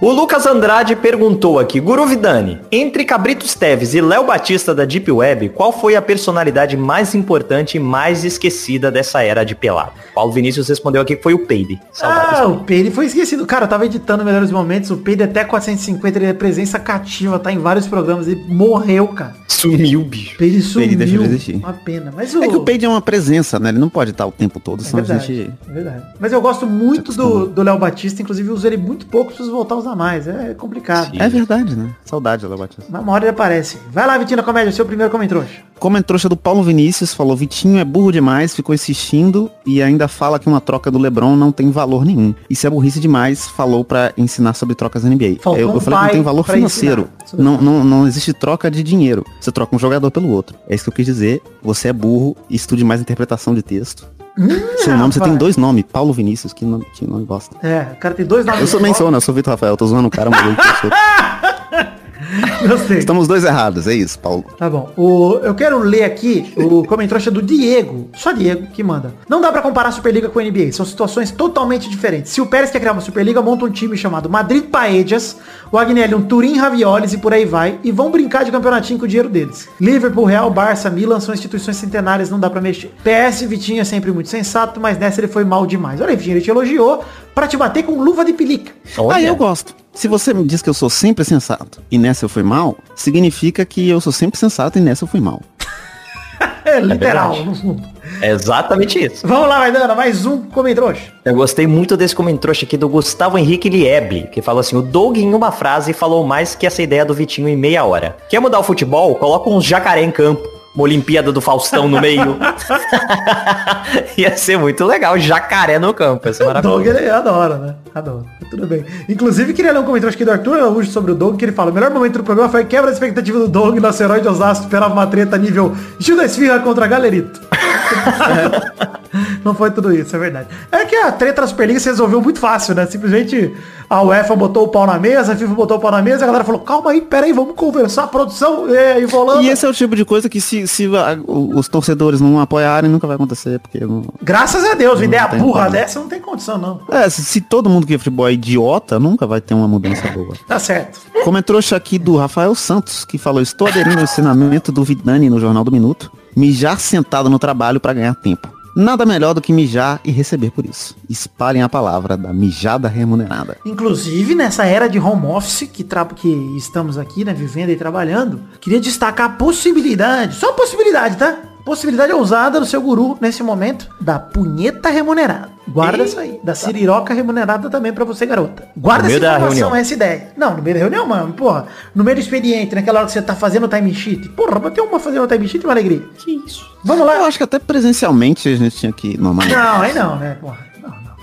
O Lucas Andrade perguntou aqui, Guru Vidani, entre Cabritos Teves e Léo Batista da Deep Web, qual foi a personalidade mais importante e mais esquecida dessa era de pelado? Paulo Vinícius respondeu aqui que foi o Peide. Saudades. Ah, o Peide foi esquecido. Cara, eu tava editando Melhores Momentos, o Peide até 450, ele é presença cativa, tá em vários programas, ele morreu, cara. Sumiu, bicho. Peide sumiu. Peide deixou de existir. Uma pena. Mas o... É que o Peide é uma presença, né? Ele não pode estar o tempo todo, É senão a verdade, gente... é verdade. Mas eu gosto muito do Léo Batista, inclusive uso ele muito pouco, preciso voltar a usar mais. É complicado. Sim. É verdade, né? Saudade, Léo Batista. Mas uma hora ele aparece. Vai lá, Vitinho da Comédia, seu primeiro comentrouxa. Comentrouxa do Paulo Vinícius falou, Vitinho é burro demais, ficou insistindo e ainda fala que uma troca do Lebron não tem valor nenhum. Isso é burrice demais, falou pra ensinar sobre trocas NBA. Faltou eu, um eu falei que não tem valor financeiro. Não, não, não existe troca de dinheiro. Você troca um jogador pelo outro. É isso que eu quis dizer. Você é burro, estude mais interpretação de texto. Seu nome, você tem dois nomes, Paulo Vinícius, que nome, que nome bosta. É, o cara tem dois nomes. Eu sou sou, né? Eu sou Vitor Rafael, tô zoando o cara, mas eu sou. (laughs) (laughs) Gostei. Estamos dois errados, é isso, Paulo. Tá bom. O, eu quero ler aqui o comentário do Diego. Só Diego que manda. Não dá pra comparar a Superliga com a NBA. São situações totalmente diferentes. Se o Pérez quer criar uma Superliga, monta um time chamado Madrid Paejas, o Agnelli um Turim Ravioles e por aí vai. E vão brincar de campeonatinho com o dinheiro deles. Liverpool, Real, Barça, Milan são instituições centenárias, não dá pra mexer. PS, Vitinho é sempre muito sensato, mas nessa ele foi mal demais. Olha aí, Vitinho, ele te elogiou pra te bater com luva de pelica. Ah, eu gosto. Se você me diz que eu sou sempre sensato e nessa eu fui mal, significa que eu sou sempre sensato e nessa eu fui mal. (laughs) É literal, no fundo. É exatamente isso. Vamos lá, Maidana, mais um comentário. Eu gostei muito desse comentário aqui do Gustavo Henrique Liebli, que falou assim, o Doug em uma frase falou mais que essa ideia do Vitinho em meia hora. Quer mudar o futebol? Coloca uns jacaré em campo. Uma Olimpíada do Faustão no meio. (laughs) Ia ser muito legal, jacaré no campo. Ia ser O maravilhoso. Doug, ele adora, né? Adora. Tudo bem. Inclusive, queria ler um comentário aqui do Arthur Araújo sobre o Doug, que ele fala, o melhor momento do programa foi a quebra da expectativa do Doug, nosso herói de Osasco, esperava uma treta nível Gil da Esfirra contra Galerito. (laughs) (laughs) Não foi tudo isso, é verdade. É que a treta da Superliga se resolveu muito fácil, né? Simplesmente a UEFA botou o pau na mesa, a FIFA botou o pau na mesa, a galera falou, calma aí, pera aí, vamos conversar, produção, e aí, volando. E esse é o tipo de coisa que se, se a- os torcedores não apoiarem, nunca vai acontecer, porque não... Graças a Deus, ideia burra como. dessa não tem condição, não. É, se, se todo mundo que é futebol é idiota, nunca vai ter uma mudança boa. Tá certo. Comentou aqui do Rafael Santos, que falou, estou aderindo ao ensinamento do Vidani no Jornal do Minuto, mijar sentado no trabalho para ganhar tempo. Nada melhor do que mijar e receber por isso. Espalhem a palavra da mijada remunerada. Inclusive, nessa era de home office que, tra- que estamos aqui, né, vivendo e trabalhando, queria destacar a possibilidade, só possibilidade, tá? Possibilidade ousada do seu guru nesse momento da punheta remunerada. Guarda isso aí. Da siriroca remunerada também pra você, garota. Guarda No essa meio da informação, reunião. essa ideia. Não, no meio da reunião, mano. Porra, no meio do expediente, naquela hora que você tá fazendo o time sheet. Porra, bater uma fazendo o time sheet é uma alegria. Que isso? Vamos lá. Eu acho que até presencialmente a gente tinha que normalizar. Não, aí não, né? Porra, não, não.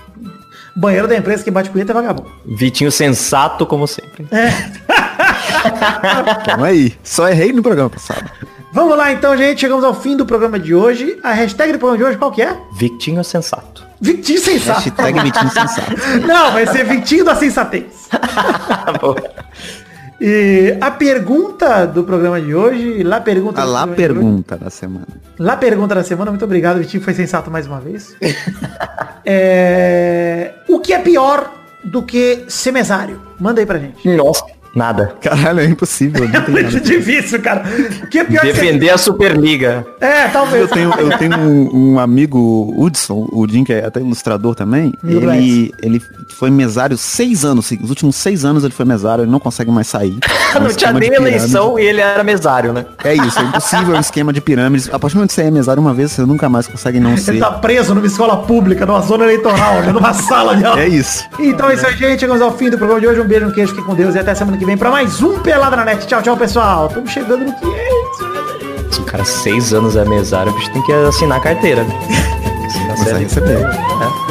Banheiro da empresa que bate punheta é vagabundo. Vitinho sensato, como sempre. (laughs) Calma aí. Só errei no programa passado. Vamos lá então, gente. Chegamos ao fim do programa de hoje. A hashtag do programa de hoje qual que é? Vitinho sensato. Vitinho sensato. Hashtag Vitinho Sensato. (laughs) Não, vai ser Vitinho da sensatez. (laughs) E a pergunta do programa de hoje, lá pergunta A lá pergunta da semana. Lá pergunta da semana, muito obrigado, Vitinho, foi sensato mais uma vez. (laughs) É, O que é pior do que ser mesário? Manda aí pra gente. Nossa, nada. Caralho, é impossível. Não (laughs) É tem muito nada. difícil, cara. O que é pior que Defender a Superliga. É, talvez. Eu tenho, eu tenho um, um amigo, Hudson, o Jim, que é até ilustrador também. Ele, ele foi mesário seis anos. Os últimos seis anos ele foi mesário, ele não consegue mais sair. (laughs) É um Não tinha nem pirâmide. eleição e ele era mesário, né? É isso, é impossível, é um esquema de pirâmides. A partir do momento que você é mesário uma vez, você nunca mais consegue não Ele ser. tá preso numa escola pública, numa zona eleitoral, né, numa sala de aula. É isso. Então é isso aí, gente. Chegamos ao fim do programa de hoje. Um beijo, um queijo, fique com Deus e até semana que vem pra mais um Pelada na Net. Tchau, tchau, pessoal. Estamos chegando no 500. Se o cara seis anos é mesário, o bicho tem que assinar a carteira. (laughs) Assinar Você vai CLT. receber. É.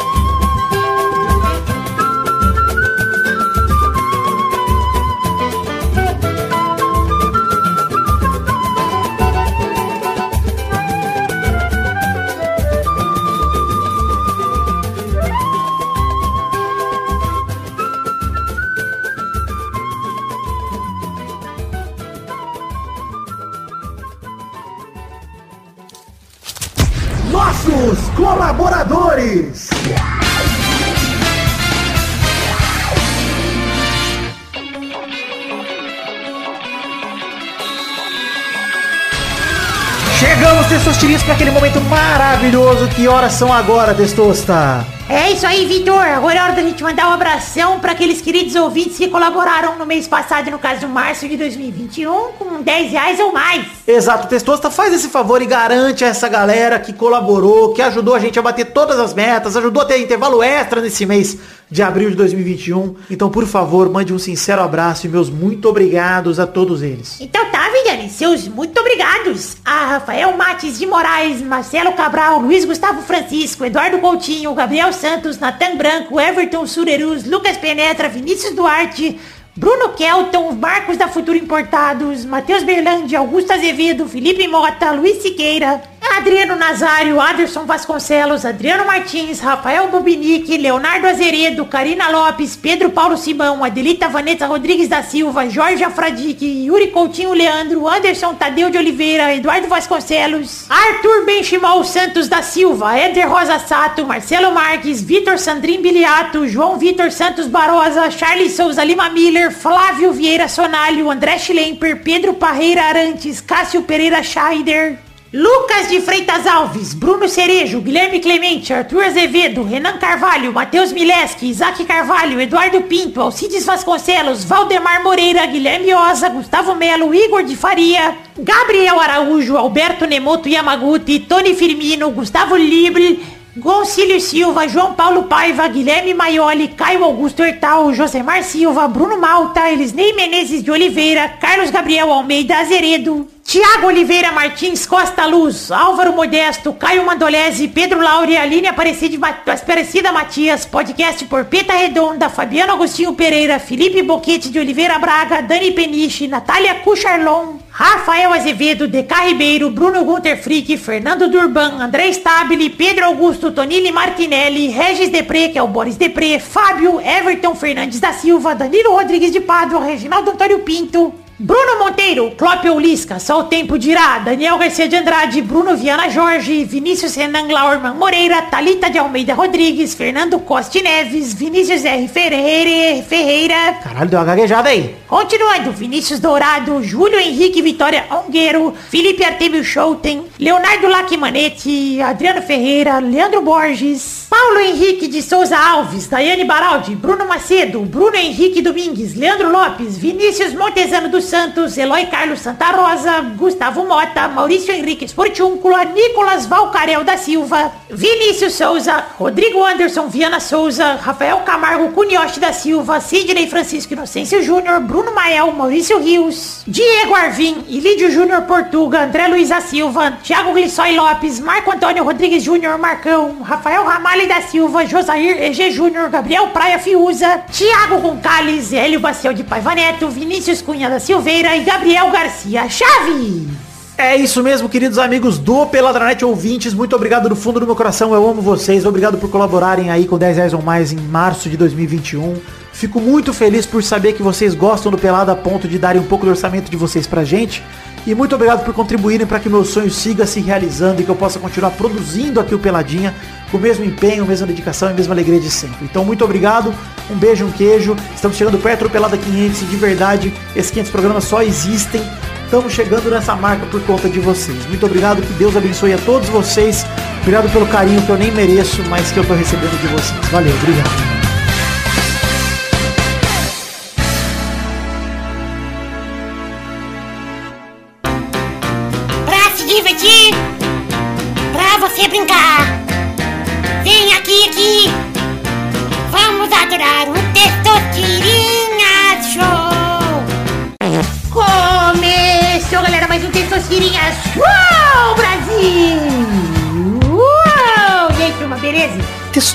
maravilhoso. Que horas são agora, Testosta? É isso aí, Vitor. Agora é hora da gente mandar um abração para aqueles queridos ouvintes que colaboraram no mês passado, no caso, março de 2021, com 10 reais ou mais. Exato, Testosta, faz esse favor e garante a essa galera que colaborou, que ajudou a gente a bater todas as metas, ajudou a ter intervalo extra nesse mês de abril de 2021. Então, por favor, mande um sincero abraço e meus muito obrigados a todos eles. Então seus muito obrigados a Rafael Mates de Moraes, Marcelo Cabral, Luiz Gustavo Francisco, Eduardo Coutinho, Gabriel Santos, Natan Branco, Everton Surerus, Lucas Penetra, Vinícius Duarte, Bruno Kelton, Marcos da Futuro Importados, Matheus Berlandi, Augusto Azevedo, Felipe Mota, Luiz Siqueira. Adriano Nazário, Aderson Vasconcelos, Adriano Martins, Rafael Bubinique, Leonardo Azeredo, Karina Lopes, Pedro Paulo Simão, Adelita Vanessa Rodrigues da Silva, Jorge Afradique, Yuri Coutinho Leandro, Anderson Tadeu de Oliveira, Eduardo Vasconcelos, Arthur Benchimol Santos da Silva, Éder Rosa Sato, Marcelo Marques, Vitor Sandrin Biliato, João Vitor Santos Barosa, Charles Souza Lima Miller, Flávio Vieira Sonalho, André Schlemper, Pedro Parreira Arantes, Cássio Pereira Scheider, Lucas de Freitas Alves, Bruno Cerejo, Guilherme Clemente, Arthur Azevedo, Renan Carvalho, Matheus Mileski, Isaac Carvalho, Eduardo Pinto, Alcides Vasconcelos, Valdemar Moreira, Guilherme Oza, Gustavo Melo, Igor de Faria, Gabriel Araújo, Alberto Nemoto Yamaguchi, Tony Firmino, Gustavo Libre, Gonçalves Silva, João Paulo Paiva, Guilherme Maioli, Caio Augusto Hertal, Josemar Silva, Bruno Malta, Elisnei Menezes de Oliveira, Carlos Gabriel Almeida Azeredo, Tiago Oliveira Martins Costa Luz, Álvaro Modesto, Caio Mandolese, Pedro Laure, Aline Aparecida, Matias, podcast por Peta Redonda, Fabiano Agostinho Pereira, Felipe Boquete de Oliveira Braga, Dani Peniche, Natália Cucharlon, Rafael Azevedo, Deca Ribeiro, Bruno Gunter Frick, Fernando Durban, André Stabile, Pedro Augusto, Tonini Martinelli, Regis Depré, que é o Boris Depré, Fábio, Everton Fernandes da Silva, Danilo Rodrigues de Pádua, Reginaldo Antônio Pinto, Bruno Monteiro, Clópio Lisca, só o tempo dirá, Daniel Garcia de Andrade, Bruno Viana Jorge, Vinícius Renan Laurman Moreira, Talita de Almeida Rodrigues, Fernando Costa Neves, Vinícius R. Ferreira, Ferreira. Caralho, deu uma gaguejada aí. Continuando, Vinícius Dourado, Júlio Henrique Vitória Ongueiro, Felipe Artemio Schouten, Leonardo Lacimanetti, Adriano Ferreira, Leandro Borges, Paulo Henrique de Souza Alves, Daiane Baraldi, Bruno Macedo, Bruno Henrique Domingues, Leandro Lopes, Vinícius Montezano dos Santos, Eloy Carlos Santa Rosa, Gustavo Mota, Maurício Henrique Esportiúncula, Nicolas Valcarel da Silva, Vinícius Souza, Rodrigo Anderson Viana Souza, Rafael Camargo Cunhoche da Silva, Sidney Francisco Inocêncio Júnior, Bruno Mael, Maurício Rios, Diego Arvim, Ilídio Júnior Portuga, André Luiz da Silva, Thiago Glissói Lopes, Marco Antônio Rodrigues Júnior Marcão, Rafael Ramalho da Silva, Josair EG Júnior, Gabriel Praia Fiuza, Thiago Goncalves, Hélio Baciel de Paiva Neto, Vinícius Cunha da Silveira e Gabriel Garcia Chave. É isso mesmo, queridos amigos do Peladranet ouvintes. Muito obrigado do fundo do meu coração. Eu amo vocês. Obrigado por colaborarem aí com 10 reais ou mais em março de 2021. Fico muito feliz por saber que vocês gostam do Pelado a ponto de darem um pouco do orçamento de vocês pra gente. E muito obrigado por contribuírem para que meu sonho siga se realizando e que eu possa continuar produzindo aqui o Peladinha com o mesmo empenho, mesma dedicação e mesma alegria de sempre. Então, muito obrigado, um beijo, um queijo. Estamos chegando perto do Pelada 500 e de verdade, esses 500 programas só existem. Estamos chegando nessa marca por conta de vocês. Muito obrigado, que Deus abençoe a todos vocês. Obrigado pelo carinho que eu nem mereço, mas que eu tô recebendo de vocês. Valeu, obrigado.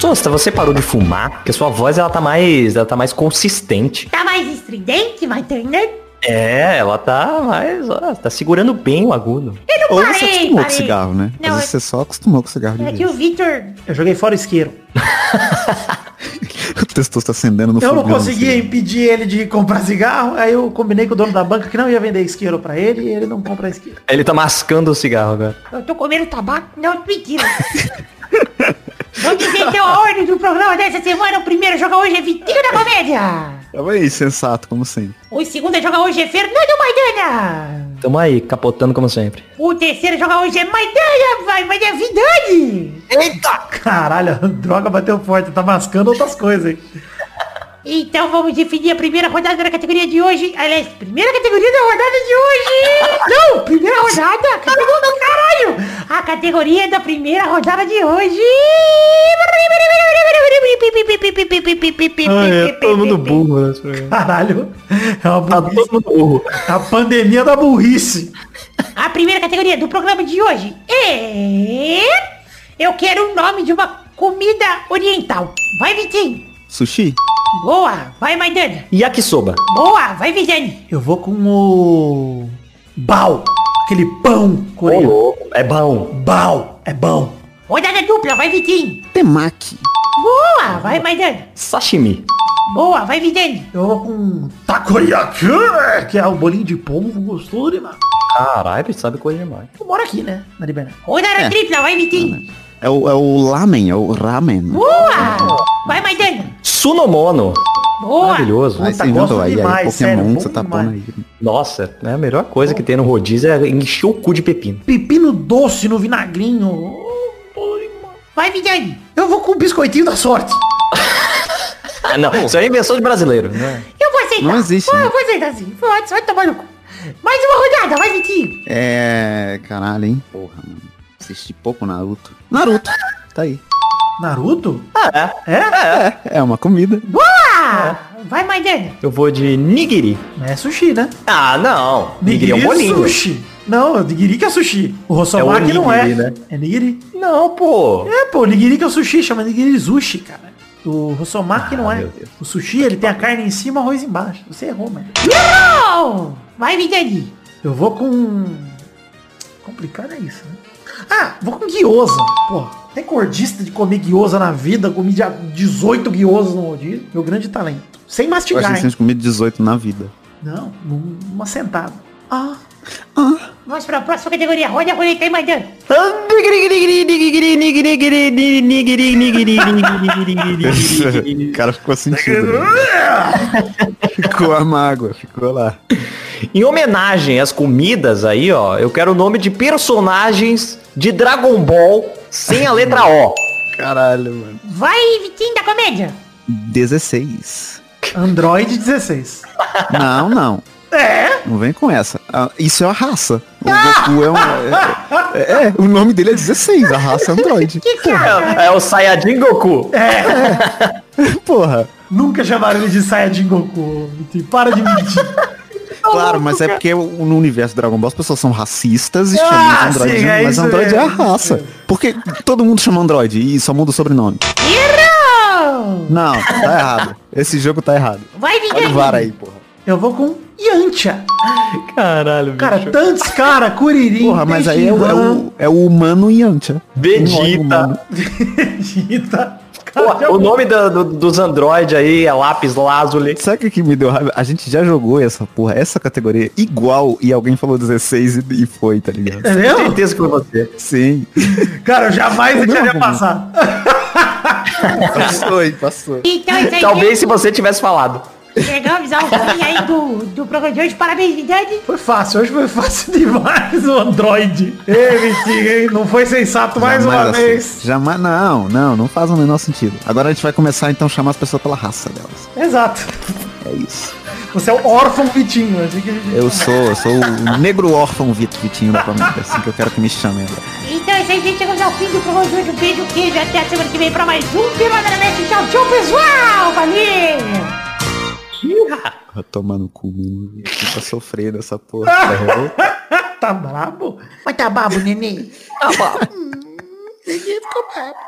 Testosta, você parou de fumar? Porque sua voz ela tá mais, ela tá mais consistente. Tá mais estridente, vai Turner? É, ela tá mais, ó, tá segurando bem o agudo. Eu não Ou parei, você acostumou com parei. cigarro, né? Não, Às vezes você só acostumou com cigarro de é que o Victor... Eu joguei fora o isqueiro. (laughs) O testoso tá acendendo no Eu não conseguia assim. impedir ele de comprar cigarro, aí eu combinei com o dono da banca que não ia vender isqueiro pra ele e ele não compra isqueiro. Ele tá mascando o cigarro agora. Eu tô comendo tabaco? Não, mentira. (laughs) Vou dizer então a ordem do programa dessa semana. O primeiro a jogar hoje é Vitinho da Comédia. Tava aí, sensato, como sempre. O segundo a jogar hoje é Fernando Maidana. Tamo aí, capotando como sempre. O terceiro a jogar hoje é Maidana, vai, mas é Vidani. Eita! Caralho, droga bateu forte, tá mascando outras coisas aí. Então vamos definir a primeira rodada da categoria de hoje. Aliás, primeira categoria da rodada de hoje. (laughs) Não, primeira rodada. Categoria do caralho. A categoria da primeira rodada de hoje. (laughs) burro nesse programa. Caralho, é uma Tá burrice. todo mundo burro. A pandemia da burrice. A primeira categoria do programa de hoje é... Eu quero o nome de uma comida oriental. Vai, Vitinho. Sushi? Boa. Vai, Maidana. Yakisoba. Boa. Vai, Vidani. Eu vou com o... Bal. Aquele pão coreano. É bom. Bom, é bom. Rodada dupla, vai Vitinho. Temaki. Boa, vai Maidana. Sashimi. Boa, vai Vidani. Eu vou com takoyaki, que é o bolinho de polvo gostoso demais. Caralho, sabe coisa demais. Eu moro aqui, né? Na Liberdade. Rodada É. tripla, vai Vitinho. É o, é o lamen, é o ramen. Boa, vai Maidana. Sunomono. Boa. Maravilhoso. Aí você gosto inventou aí, aí Pokémon sério, você tá pondo aí. Nossa, é a melhor coisa que tem no rodízio é encher o cu de pepino. Pepino doce no vinagrinho. Vai Vidani. Eu vou com o biscoitinho da sorte. Ah, não. Isso é invenção de brasileiro, né? Eu vou aceitar. Não existe, né? Eu vou aceitar sim. Pode, vai tomar no cu. Mais uma rodada, vai Vitinho. É. Caralho, hein? Porra, mano. Assisti pouco Naruto. Naruto. Tá aí. Naruto? Ah, é. É? É uma comida. Boa. Vai Maidana. Eu vou de nigiri. É sushi, né? Ah, não. Nigiri é um bolinho. sushi. Não, o nigiri que é sushi. O É Rosomaki o não é. nigiri, né? É nigiri. Não, pô. É, pô, o nigiri que é o sushi, chama nigiri sushi, cara. O Rosomaki não é. O sushi, ele tem a carne em cima, arroz embaixo. Você errou, mano. Errou. Vai Vidani. Eu vou com... Complicado é isso, né? Ah, vou com guiosa. Pô, recordista de comer guiosa na vida. Comi de 18 guiosas no rodízio. Meu grande talento. Sem Eu mastigar, achei que hein? você tinha comido 18 na vida. Não, numa sentada. Ah, Vamos para a próxima categoria. Roda a roleta aí, Maidana. (laughs) o cara ficou sentindo. né? (laughs) ficou a mágoa, ficou lá. Em homenagem às comidas aí, ó, eu quero o nome de personagens de Dragon Ball sem a letra O. Caralho, mano. Vai Vitinho da comédia. 16. Android 16. Não, não. É? Não vem com essa. Ah, isso é a raça. O Goku é um. É, é, é, o nome dele é 16, a raça é Android. Que cara. É, é o Saiyajin Goku. (laughs) Porra. Nunca chamaram ele de Saiyajin Goku. Para de mentir. Claro, mas é porque no universo Dragon Ball as pessoas são racistas e Ah, chamam de Android, sim, é mas Android é a raça. Porque todo mundo chama Android e só muda o sobrenome. Errou. Não, tá errado. Esse jogo tá errado. Vai Olha o Vidani. VAR aí, porra. Eu vou com Yantia. Caralho, Cara, tantos cara, Kuririn, Porra, mas aí é o, é o, é o humano Yantia. Vegeta. (laughs) Vegeta. Pô, (laughs) o nome da- do- dos Android aí é Lápis Lazuli. Sabe o que, que me deu raiva? A gente já jogou essa porra, essa categoria igual e alguém falou 16 e, e foi, tá ligado? É mesmo? Certeza que foi você. Sim. Cara, eu jamais deixaria passar. (laughs) Passou aí, passou. Então. Talvez se você tivesse falado. Chegamos ao fim aí do, do programa de hoje. Parabéns, Vidani. Foi fácil, hoje foi fácil (laughs) demais o Android. Ei, Vitinho, hein? Não foi sensato mais Jamais uma assim. vez. Jamais, não, não, não faz o menor sentido. Agora a gente vai começar então a chamar as pessoas pela raça delas. Exato. É isso. Você é o órfão Vitinho, assim que a gente... Eu sou, eu sou o negro órfão Vito Vitinho da família, é assim que eu quero que me chamem agora. Então é isso aí, gente. Chegamos ao fim do programa de hoje. Um beijo, queijo. Até a semana que vem pra mais um Net. Tchau, tchau, pessoal. Valeu. Vai tomar no cu, menino. Fica sofrendo essa porra. Tá. (laughs) Tá brabo? Mas tá babo, neném. Ah, pá. Neném ficou brabo.